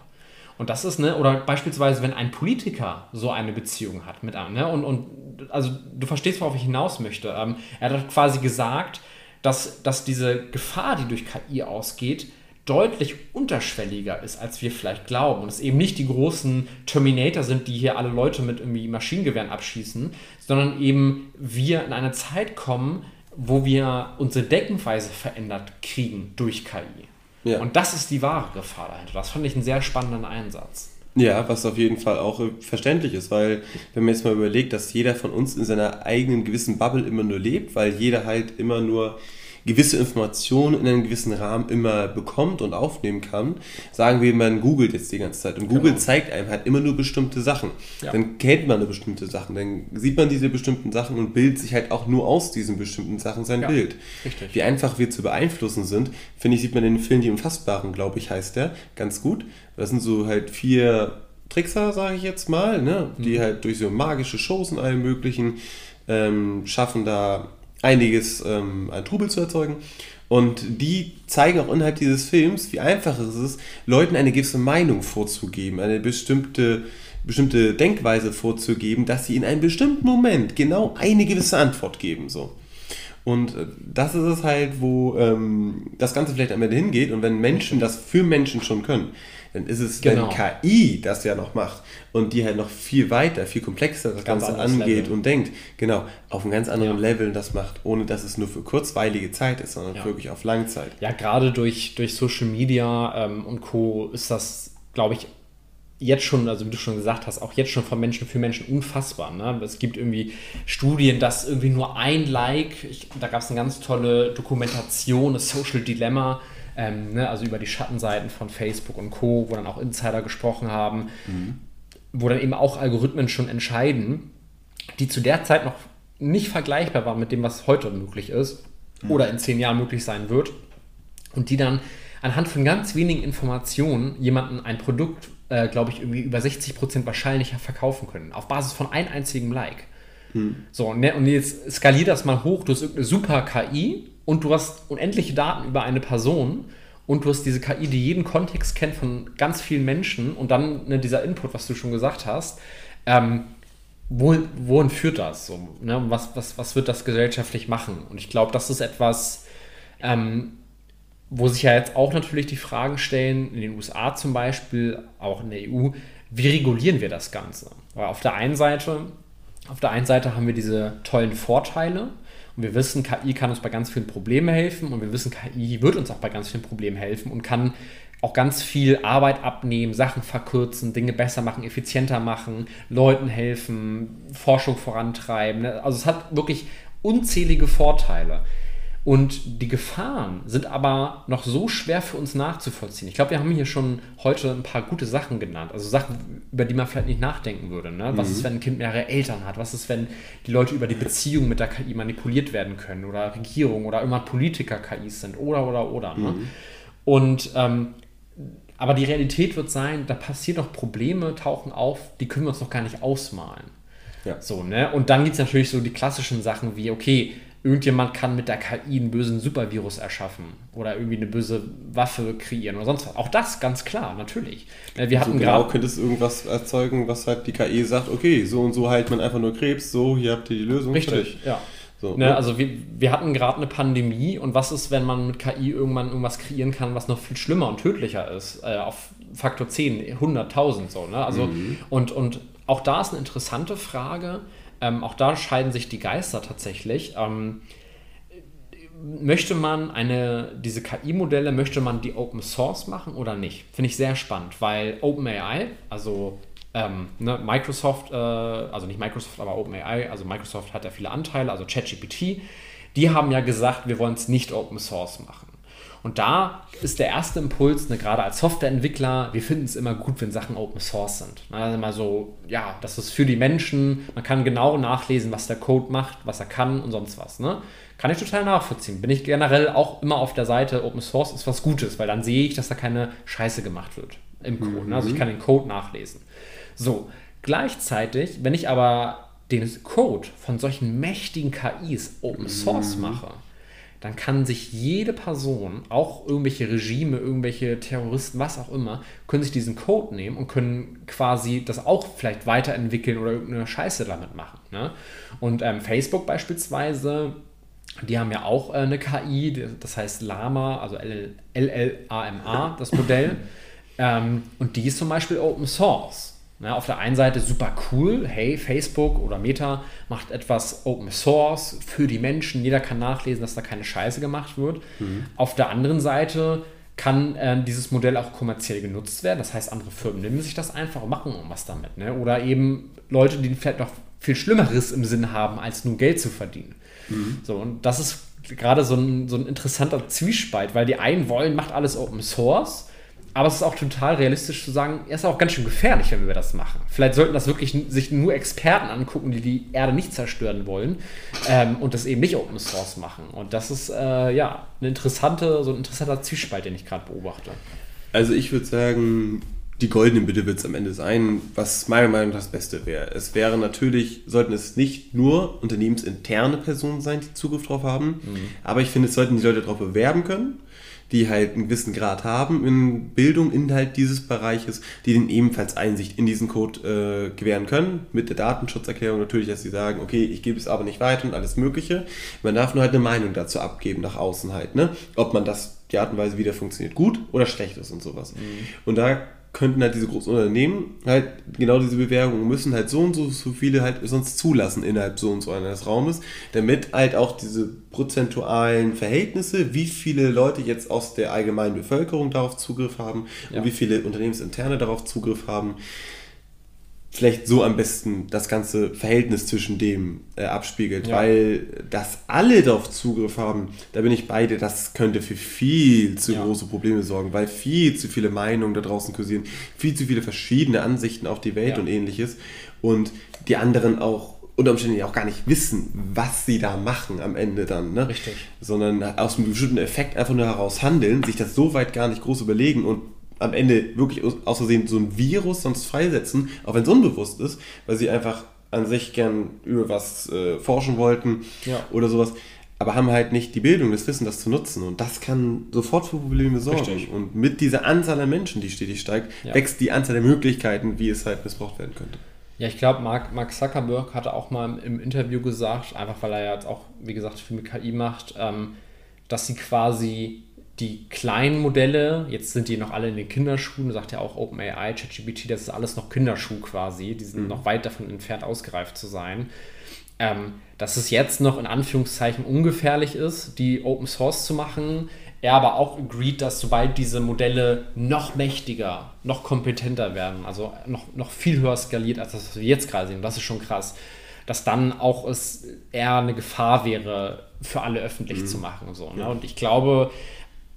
Und das ist, ne, oder beispielsweise, wenn ein Politiker so eine Beziehung hat mit einem, ne, und, und also du verstehst, worauf ich hinaus möchte. Ähm, er hat quasi gesagt, dass, dass diese Gefahr, die durch KI ausgeht, deutlich unterschwelliger ist, als wir vielleicht glauben. Und es eben nicht die großen Terminator sind, die hier alle Leute mit irgendwie Maschinengewehren abschießen, sondern eben wir in eine Zeit kommen, wo wir unsere Denkweise verändert kriegen durch KI. Ja. Und das ist die wahre Gefahr dahinter. Das fand ich einen sehr spannenden Einsatz. Ja, was auf jeden Fall auch äh, verständlich ist, weil wenn man jetzt mal überlegt, dass jeder von uns in seiner eigenen gewissen Bubble immer nur lebt, weil jeder halt immer nur gewisse Informationen in einem gewissen Rahmen immer bekommt und aufnehmen kann, sagen wir, man googelt jetzt die ganze Zeit und Google genau. zeigt einem halt immer nur bestimmte Sachen. Ja. Dann kennt man eine bestimmte Sachen, dann sieht man diese bestimmten Sachen und bildet sich halt auch nur aus diesen bestimmten Sachen sein ja, Bild. Richtig. Wie einfach wir zu beeinflussen sind, finde ich, sieht man in dem Film Die Unfassbaren, glaube ich, heißt der, ganz gut. Das sind so halt vier Trickser, sage ich jetzt mal, ne? die mhm. halt durch so magische Shows und allem möglichen ähm, schaffen da einiges ähm, an Trubel zu erzeugen. Und die zeigen auch innerhalb dieses Films, wie einfach es ist, Leuten eine gewisse Meinung vorzugeben, eine bestimmte, bestimmte Denkweise vorzugeben, dass sie in einem bestimmten Moment genau eine gewisse Antwort geben. So. Und äh, das ist es halt, wo ähm, das Ganze vielleicht am Ende hingeht. Und wenn Menschen das für Menschen schon können, dann ist es, genau. wenn KI das ja noch macht und die halt noch viel weiter, viel komplexer das ganz Ganze angeht Level. und denkt, genau, auf einem ganz anderen ja. Level das macht, ohne dass es nur für kurzweilige Zeit ist, sondern ja. wirklich auf Langzeit. Ja, gerade durch, durch Social Media ähm, und Co. ist das, glaube ich, jetzt schon, also wie du schon gesagt hast, auch jetzt schon von Menschen für Menschen unfassbar. Ne? Es gibt irgendwie Studien, dass irgendwie nur ein Like, ich, da gab es eine ganz tolle Dokumentation, das Social Dilemma, ähm, ne, also über die Schattenseiten von Facebook und Co., wo dann auch Insider gesprochen haben, mhm. wo dann eben auch Algorithmen schon entscheiden, die zu der Zeit noch nicht vergleichbar waren mit dem, was heute möglich ist mhm. oder in zehn Jahren möglich sein wird und die dann anhand von ganz wenigen Informationen jemanden ein Produkt, äh, glaube ich, irgendwie über 60 Prozent wahrscheinlicher verkaufen können, auf Basis von einem einzigen Like. Mhm. So, ne, und jetzt skalier das mal hoch, du hast irgendeine super KI, und du hast unendliche Daten über eine Person und du hast diese KI, die jeden Kontext kennt von ganz vielen Menschen und dann ne, dieser Input, was du schon gesagt hast, ähm, wo, wohin führt das? So, ne? was, was, was wird das gesellschaftlich machen? Und ich glaube, das ist etwas, ähm, wo sich ja jetzt auch natürlich die Fragen stellen, in den USA zum Beispiel, auch in der EU, wie regulieren wir das Ganze? Weil auf der einen Seite, auf der einen Seite haben wir diese tollen Vorteile, und wir wissen, KI kann uns bei ganz vielen Problemen helfen und wir wissen, KI wird uns auch bei ganz vielen Problemen helfen und kann auch ganz viel Arbeit abnehmen, Sachen verkürzen, Dinge besser machen, effizienter machen, Leuten helfen, Forschung vorantreiben. Ne? Also es hat wirklich unzählige Vorteile. Und die Gefahren sind aber noch so schwer für uns nachzuvollziehen. Ich glaube, wir haben hier schon heute ein paar gute Sachen genannt. Also Sachen, über die man vielleicht nicht nachdenken würde. Ne? Was mhm. ist, wenn ein Kind mehrere Eltern hat? Was ist, wenn die Leute über die Beziehung mit der KI manipuliert werden können? Oder Regierung oder immer Politiker KIs sind? Oder, oder, oder. Ne? Mhm. Und ähm, aber die Realität wird sein, da passieren noch Probleme, tauchen auf, die können wir uns noch gar nicht ausmalen. Ja. So, ne? Und dann gibt es natürlich so die klassischen Sachen wie, okay, irgendjemand kann mit der KI einen bösen Supervirus erschaffen oder irgendwie eine böse Waffe kreieren oder sonst was. Auch das ganz klar, natürlich. Wir hatten so genau könnte es irgendwas erzeugen, was halt die KI sagt, okay, so und so heilt man einfach nur Krebs, so, hier habt ihr die Lösung. Richtig, ja. So, ne, also wir, wir hatten gerade eine Pandemie und was ist, wenn man mit KI irgendwann irgendwas kreieren kann, was noch viel schlimmer und tödlicher ist, äh, auf Faktor 10, 100.000 so. Ne? Also, mhm. und, und auch da ist eine interessante Frage, ähm, auch da scheiden sich die Geister tatsächlich. Ähm, möchte man eine, diese KI-Modelle, möchte man die Open Source machen oder nicht? Finde ich sehr spannend, weil OpenAI, also ähm, ne, Microsoft, äh, also nicht Microsoft, aber OpenAI, also Microsoft hat ja viele Anteile, also ChatGPT, die haben ja gesagt, wir wollen es nicht Open Source machen. Und da ist der erste Impuls, ne, gerade als Softwareentwickler, wir finden es immer gut, wenn Sachen Open Source sind. Also immer so, ja, das ist für die Menschen, man kann genau nachlesen, was der Code macht, was er kann und sonst was. Ne? Kann ich total nachvollziehen. Bin ich generell auch immer auf der Seite, Open Source ist was Gutes, weil dann sehe ich, dass da keine Scheiße gemacht wird im Code. Mhm. Ne? Also ich mhm. kann den Code nachlesen. So, gleichzeitig, wenn ich aber den Code von solchen mächtigen KIs Open Source mhm. mache, dann kann sich jede Person, auch irgendwelche Regime, irgendwelche Terroristen, was auch immer, können sich diesen Code nehmen und können quasi das auch vielleicht weiterentwickeln oder irgendeine Scheiße damit machen. Ne? Und ähm, Facebook beispielsweise, die haben ja auch äh, eine KI, das heißt Lama, also LLAMA, das Modell. ähm, und die ist zum Beispiel Open Source. Ja, auf der einen Seite super cool, hey, Facebook oder Meta macht etwas Open Source für die Menschen, jeder kann nachlesen, dass da keine Scheiße gemacht wird. Mhm. Auf der anderen Seite kann äh, dieses Modell auch kommerziell genutzt werden. Das heißt, andere Firmen nehmen sich das einfach und machen was damit. Ne? Oder eben Leute, die vielleicht noch viel Schlimmeres im Sinn haben, als nur Geld zu verdienen. Mhm. So, und das ist gerade so ein, so ein interessanter Zwiespalt, weil die einen wollen, macht alles Open Source aber es ist auch total realistisch zu sagen, er ist auch ganz schön gefährlich, wenn wir das machen. Vielleicht sollten das wirklich sich nur Experten angucken, die die Erde nicht zerstören wollen ähm, und das eben nicht Open Source machen. Und das ist äh, ja eine interessante, so ein interessanter Zwiespalt, den ich gerade beobachte. Also ich würde sagen, die goldene Bitte wird es am Ende sein, was meiner Meinung nach das Beste wäre. Es wäre natürlich, sollten es nicht nur unternehmensinterne Personen sein, die Zugriff drauf haben, mhm. aber ich finde, es sollten die Leute darauf bewerben können die halt einen gewissen Grad haben in Bildung, Inhalt dieses Bereiches, die denen ebenfalls Einsicht in diesen Code äh, gewähren können. Mit der Datenschutzerklärung natürlich, dass sie sagen, okay, ich gebe es aber nicht weiter und alles Mögliche. Man darf nur halt eine Meinung dazu abgeben, nach außen halt, ne? Ob man das, die Art und Weise, wie der funktioniert, gut oder schlecht ist und sowas. Mhm. Und da könnten halt diese großen Unternehmen halt genau diese Bewerbungen müssen halt so und so, so viele halt sonst zulassen innerhalb so und so eines Raumes, damit halt auch diese prozentualen Verhältnisse, wie viele Leute jetzt aus der allgemeinen Bevölkerung darauf Zugriff haben ja. und wie viele Unternehmensinterne darauf Zugriff haben, vielleicht so am besten das ganze Verhältnis zwischen dem äh, abspiegelt, ja. weil dass alle darauf Zugriff haben, da bin ich beide, das könnte für viel zu ja. große Probleme sorgen, weil viel zu viele Meinungen da draußen kursieren, viel zu viele verschiedene Ansichten auf die Welt ja. und ähnliches und die anderen auch unter Umständen auch gar nicht wissen, was sie da machen am Ende dann, ne? Richtig. Sondern aus einem bestimmten Effekt einfach nur heraus handeln, sich das so weit gar nicht groß überlegen und am Ende wirklich aus Versehen so ein Virus sonst freisetzen, auch wenn es unbewusst ist, weil sie einfach an sich gern über was äh, forschen wollten ja. oder sowas, aber haben halt nicht die Bildung, das Wissen, das zu nutzen. Und das kann sofort für Probleme sorgen. Richtig. Und mit dieser Anzahl an Menschen, die stetig steigt, ja. wächst die Anzahl der Möglichkeiten, wie es halt missbraucht werden könnte. Ja, ich glaube, Mark, Mark Zuckerberg hatte auch mal im Interview gesagt, einfach weil er ja jetzt auch, wie gesagt, viel mit KI macht, ähm, dass sie quasi die kleinen Modelle, jetzt sind die noch alle in den Kinderschuhen, sagt ja auch OpenAI, ChatGPT, das ist alles noch Kinderschuh quasi, die sind mhm. noch weit davon entfernt, ausgereift zu sein. Ähm, dass es jetzt noch in Anführungszeichen ungefährlich ist, die Open Source zu machen. Er aber auch agreed, dass sobald diese Modelle noch mächtiger, noch kompetenter werden, also noch, noch viel höher skaliert, als das, was wir jetzt gerade sehen, das ist schon krass, dass dann auch es eher eine Gefahr wäre, für alle öffentlich mhm. zu machen. So, ne? ja. Und ich glaube,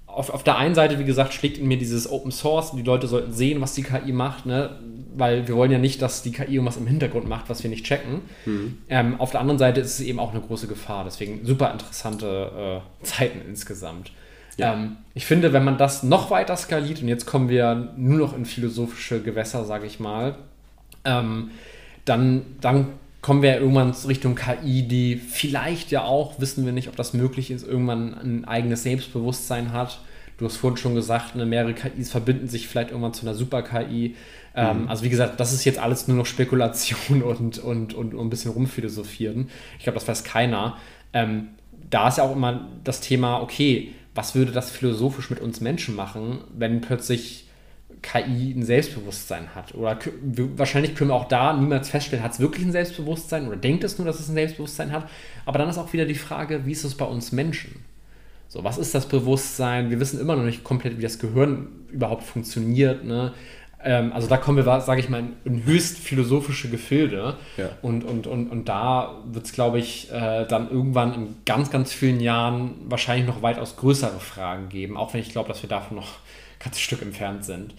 auf, auf der einen Seite, wie gesagt, schlägt in mir dieses Open Source, die Leute sollten sehen, was die KI macht, ne? weil wir wollen ja nicht, dass die KI irgendwas im Hintergrund macht, was wir nicht checken. Mhm. Ähm, auf der anderen Seite ist es eben auch eine große Gefahr, deswegen super interessante äh, Zeiten insgesamt. Ja. Ähm, ich finde, wenn man das noch weiter skaliert, und jetzt kommen wir nur noch in philosophische Gewässer, sage ich mal, ähm, dann, dann kommen wir irgendwann Richtung KI, die vielleicht ja auch, wissen wir nicht, ob das möglich ist, irgendwann ein eigenes Selbstbewusstsein hat. Du hast vorhin schon gesagt, ne, mehrere KIs verbinden sich vielleicht irgendwann zu einer Super-KI. Ähm, mhm. Also wie gesagt, das ist jetzt alles nur noch Spekulation und, und, und, und ein bisschen rumphilosophieren. Ich glaube, das weiß keiner. Ähm, da ist ja auch immer das Thema, okay, was würde das philosophisch mit uns Menschen machen, wenn plötzlich KI ein Selbstbewusstsein hat. Oder wahrscheinlich können wir auch da niemals feststellen, hat es wirklich ein Selbstbewusstsein oder denkt es nur, dass es ein Selbstbewusstsein hat. Aber dann ist auch wieder die Frage, wie ist es bei uns Menschen? So, was ist das Bewusstsein? Wir wissen immer noch nicht komplett, wie das Gehirn überhaupt funktioniert. Ne? Ähm, also da kommen wir, sage ich mal, in höchst philosophische Gefilde. Ja. Und, und, und, und da wird es, glaube ich, äh, dann irgendwann in ganz, ganz vielen Jahren wahrscheinlich noch weitaus größere Fragen geben, auch wenn ich glaube, dass wir davon noch ganzes Stück entfernt sind.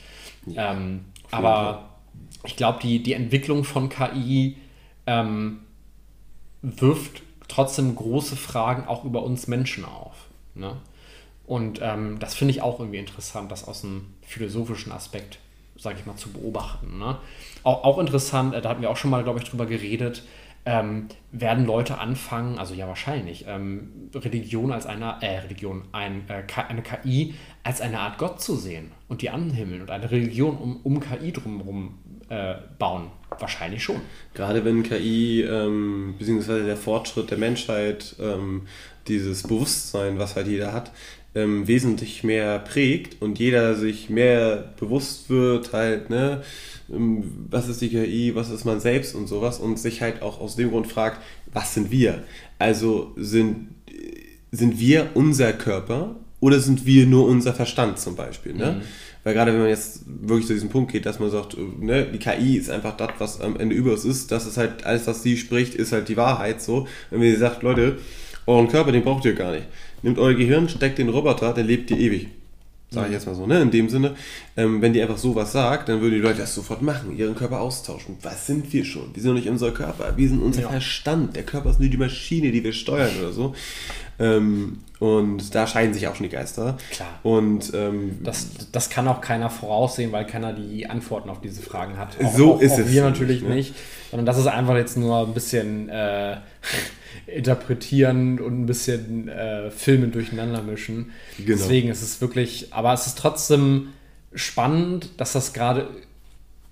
Ja, ähm, aber ich glaube, die, die Entwicklung von KI ähm, wirft trotzdem große Fragen auch über uns Menschen auf. Ne? Und ähm, das finde ich auch irgendwie interessant, das aus einem philosophischen Aspekt sage ich mal, zu beobachten. Ne? Auch, auch interessant, äh, da hatten wir auch schon mal, glaube ich, drüber geredet, ähm, werden Leute anfangen, also ja wahrscheinlich, ähm, Religion als eine, äh, Religion, ein, äh, eine KI als eine Art Gott zu sehen und die anhimmeln und eine Religion um, um KI drumherum äh, bauen. Wahrscheinlich schon. Gerade wenn KI, ähm, beziehungsweise der Fortschritt der Menschheit, ähm, dieses Bewusstsein, was halt jeder hat, ähm, wesentlich mehr prägt und jeder sich mehr bewusst wird, halt, ne, was ist die KI, was ist man selbst und sowas und sich halt auch aus dem Grund fragt, was sind wir? Also sind, sind wir unser Körper oder sind wir nur unser Verstand zum Beispiel, ne? Mhm. Weil gerade wenn man jetzt wirklich zu diesem Punkt geht, dass man sagt, ne, die KI ist einfach das, was am Ende über uns ist, das ist halt alles, was sie spricht, ist halt die Wahrheit so. Wenn sie sagt, Leute, euren Körper, den braucht ihr gar nicht. Nehmt euer Gehirn, steckt den Roboter, der lebt ihr ewig. Sag ich jetzt mal so, ne? In dem Sinne, ähm, wenn die einfach sowas sagt, dann würden die Leute das sofort machen, ihren Körper austauschen. Was sind wir schon? Wir sind doch nicht unser Körper, wir sind unser ja. Verstand. Der Körper ist nur die Maschine, die wir steuern oder so. Ähm, und da scheiden sich auch schon die Geister. Klar. Und ähm, das, das kann auch keiner voraussehen, weil keiner die Antworten auf diese Fragen hat. Auch, so auch, ist auch es. Wir natürlich ne? nicht. Sondern das ist einfach jetzt nur ein bisschen. Äh, interpretieren und ein bisschen äh, Filme durcheinander mischen. Genau. Deswegen ist es wirklich, aber es ist trotzdem spannend, dass das gerade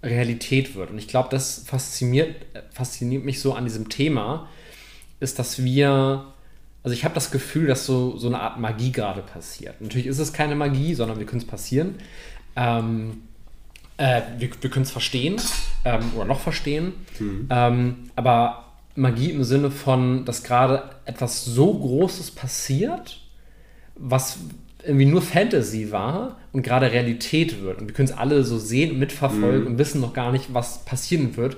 Realität wird. Und ich glaube, das fasziniert, fasziniert mich so an diesem Thema, ist, dass wir, also ich habe das Gefühl, dass so, so eine Art Magie gerade passiert. Natürlich ist es keine Magie, sondern wir können es passieren. Ähm, äh, wir, wir können es verstehen ähm, oder noch verstehen. Mhm. Ähm, aber Magie im Sinne von, dass gerade etwas so Großes passiert, was irgendwie nur Fantasy war und gerade Realität wird. Und wir können es alle so sehen und mitverfolgen mhm. und wissen noch gar nicht, was passieren wird.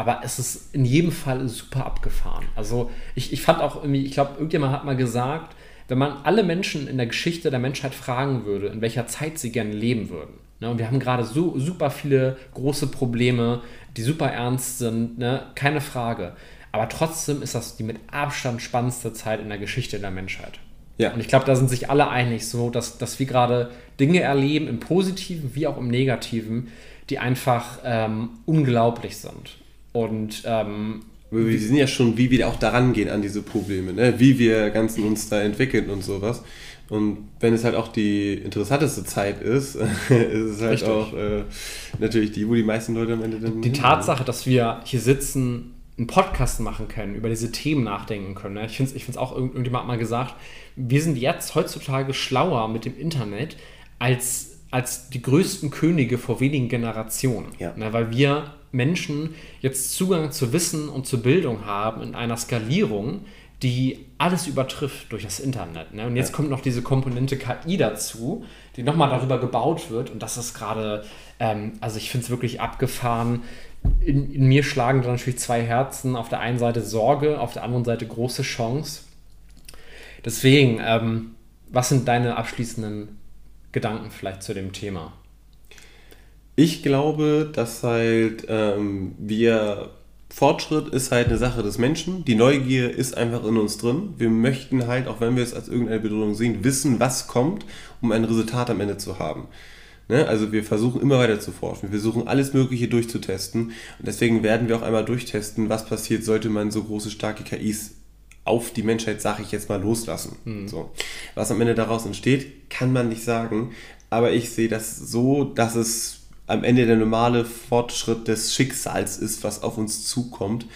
Aber es ist in jedem Fall super abgefahren. Also ich, ich fand auch irgendwie, ich glaube, irgendjemand hat mal gesagt, wenn man alle Menschen in der Geschichte der Menschheit fragen würde, in welcher Zeit sie gerne leben würden. Ne, und wir haben gerade so super viele große Probleme, die super ernst sind, ne, keine Frage. Aber trotzdem ist das die mit Abstand spannendste Zeit in der Geschichte der Menschheit. Ja. Und ich glaube, da sind sich alle einig, so dass, dass wir gerade Dinge erleben, im Positiven wie auch im Negativen, die einfach ähm, unglaublich sind. Und ähm, wir sehen ja schon, wie wir auch daran gehen an diese Probleme, ne? wie wir ganzen uns da entwickeln und sowas. Und wenn es halt auch die interessanteste Zeit ist, ist es halt Richtig. auch äh, natürlich die, wo die meisten Leute am Ende dann. Die Tatsache, dass wir hier sitzen einen Podcast machen können, über diese Themen nachdenken können. Ne? Ich finde es ich auch, irgendjemand hat mal gesagt, wir sind jetzt heutzutage schlauer mit dem Internet als, als die größten Könige vor wenigen Generationen. Ja. Ne? Weil wir Menschen jetzt Zugang zu Wissen und zu Bildung haben in einer Skalierung, die alles übertrifft durch das Internet. Ne? Und jetzt ja. kommt noch diese Komponente KI dazu, die nochmal darüber gebaut wird. Und das ist gerade, ähm, also ich finde es wirklich abgefahren, in, in, mir schlagen dann natürlich zwei Herzen. Auf der einen Seite Sorge, auf der anderen Seite große Chance. Deswegen, ähm, was sind deine abschließenden Gedanken vielleicht zu dem Thema? Ich glaube, dass halt ähm, wir Fortschritt ist halt eine Sache des Menschen. Die Neugier ist einfach in uns drin. Wir möchten halt, auch wenn wir es als irgendeine Bedrohung sehen, wissen, was kommt, um ein Resultat am Ende zu haben. Ne? Also wir versuchen immer weiter zu forschen. Wir versuchen alles Mögliche durchzutesten. Und deswegen werden wir auch einmal durchtesten, was passiert, sollte man so große, starke KIs auf die Menschheit, sage ich jetzt mal, loslassen. Mhm. So. Was am Ende daraus entsteht, kann man nicht sagen. Aber ich sehe das so, dass es am Ende der normale Fortschritt des Schicksals ist, was auf uns zukommt.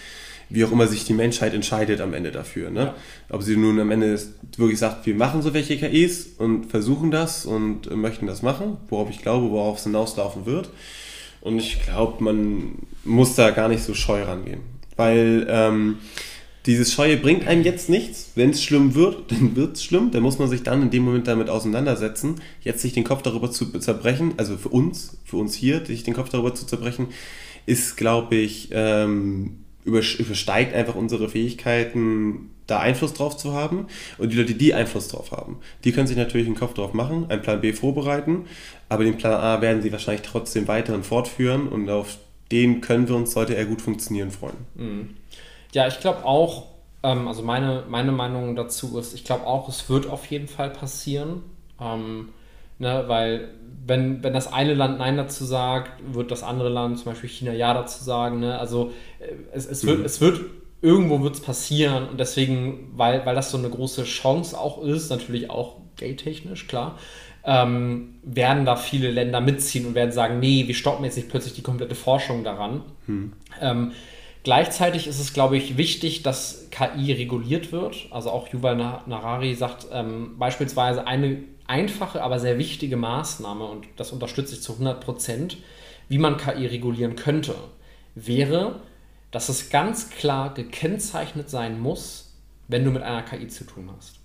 wie auch immer sich die Menschheit entscheidet am Ende dafür. Ne? Ob sie nun am Ende wirklich sagt, wir machen so welche KIs und versuchen das und möchten das machen, worauf ich glaube, worauf es hinauslaufen wird. Und ich glaube, man muss da gar nicht so scheu rangehen. Weil ähm, dieses Scheue bringt einem jetzt nichts. Wenn es schlimm wird, dann wird es schlimm. Dann muss man sich dann in dem Moment damit auseinandersetzen. Jetzt sich den Kopf darüber zu zerbrechen, also für uns, für uns hier, sich den Kopf darüber zu zerbrechen, ist, glaube ich, ähm, übersteigt einfach unsere Fähigkeiten, da Einfluss drauf zu haben. Und die Leute, die Einfluss drauf haben, die können sich natürlich einen Kopf drauf machen, einen Plan B vorbereiten, aber den Plan A werden sie wahrscheinlich trotzdem weiterhin fortführen und auf den können wir uns, sollte er gut funktionieren, freuen. Mhm. Ja, ich glaube auch, ähm, also meine, meine Meinung dazu ist, ich glaube auch, es wird auf jeden Fall passieren. Ähm, ne, weil wenn, wenn das eine Land Nein dazu sagt, wird das andere Land, zum Beispiel China, Ja dazu sagen. Ne? Also äh, es, es, wird, mhm. es wird, irgendwo wird es passieren und deswegen, weil, weil das so eine große Chance auch ist, natürlich auch geldtechnisch, klar, ähm, werden da viele Länder mitziehen und werden sagen, nee, wir stoppen jetzt nicht plötzlich die komplette Forschung daran. Hm. Ähm, Gleichzeitig ist es, glaube ich, wichtig, dass KI reguliert wird. Also auch Yuval Narari sagt ähm, beispielsweise eine einfache, aber sehr wichtige Maßnahme, und das unterstütze ich zu 100 Prozent, wie man KI regulieren könnte, wäre, dass es ganz klar gekennzeichnet sein muss, wenn du mit einer KI zu tun hast.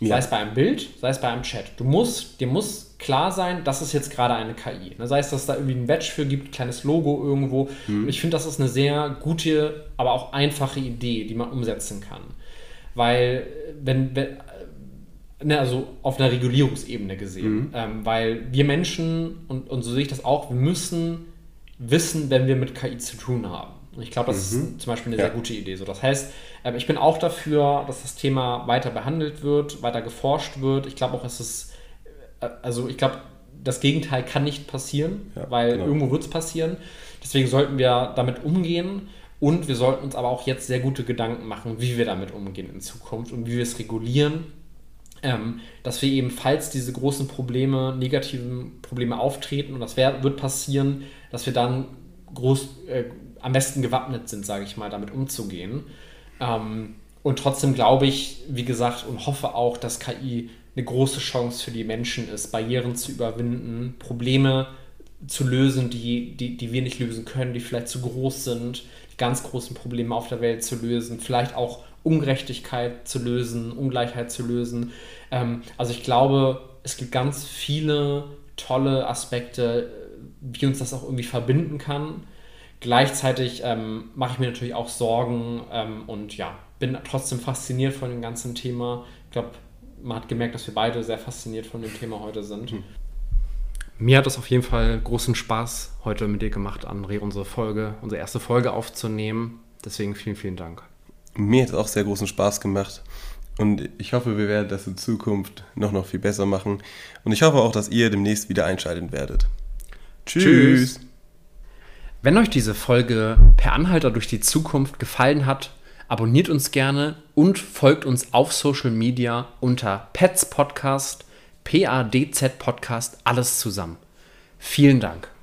Ja. Sei es bei einem Bild, sei es bei einem Chat. Du musst, dir muss klar sein, das ist jetzt gerade eine KI. Ne? Sei es, dass es da irgendwie ein Badge für gibt, ein kleines Logo irgendwo. Mhm. Ich finde, das ist eine sehr gute, aber auch einfache Idee, die man umsetzen kann. Weil, wenn, wenn ne, also auf einer Regulierungsebene gesehen, mhm. ähm, weil wir Menschen, und, und so sehe ich das auch, wir müssen wissen, wenn wir mit KI zu tun haben. Ich glaube, das mhm. ist zum Beispiel eine ja. sehr gute Idee. So, das heißt, ähm, ich bin auch dafür, dass das Thema weiter behandelt wird, weiter geforscht wird. Ich glaube auch, es ist, äh, also ich glaube, das Gegenteil kann nicht passieren, ja, weil genau. irgendwo wird es passieren. Deswegen sollten wir damit umgehen und wir sollten uns aber auch jetzt sehr gute Gedanken machen, wie wir damit umgehen in Zukunft und wie wir es regulieren, ähm, dass wir eben, falls diese großen Probleme, negativen Probleme auftreten, und das wird passieren, dass wir dann groß, äh, am besten gewappnet sind, sage ich mal, damit umzugehen. Ähm, und trotzdem glaube ich, wie gesagt, und hoffe auch, dass KI eine große Chance für die Menschen ist, Barrieren zu überwinden, Probleme zu lösen, die, die, die wir nicht lösen können, die vielleicht zu groß sind, die ganz großen Probleme auf der Welt zu lösen, vielleicht auch Ungerechtigkeit zu lösen, Ungleichheit zu lösen. Ähm, also ich glaube, es gibt ganz viele tolle Aspekte, wie uns das auch irgendwie verbinden kann. Gleichzeitig ähm, mache ich mir natürlich auch Sorgen ähm, und ja, bin trotzdem fasziniert von dem ganzen Thema. Ich glaube, man hat gemerkt, dass wir beide sehr fasziniert von dem Thema heute sind. Mhm. Mir hat es auf jeden Fall großen Spaß heute mit dir gemacht, André, unsere Folge, unsere erste Folge aufzunehmen. Deswegen vielen, vielen Dank. Mir hat es auch sehr großen Spaß gemacht. Und ich hoffe, wir werden das in Zukunft noch, noch viel besser machen. Und ich hoffe auch, dass ihr demnächst wieder einschalten werdet. Tschüss. Tschüss. Wenn euch diese Folge per Anhalter durch die Zukunft gefallen hat, abonniert uns gerne und folgt uns auf Social Media unter Pets Podcast, P-A-D-Z Podcast, alles zusammen. Vielen Dank.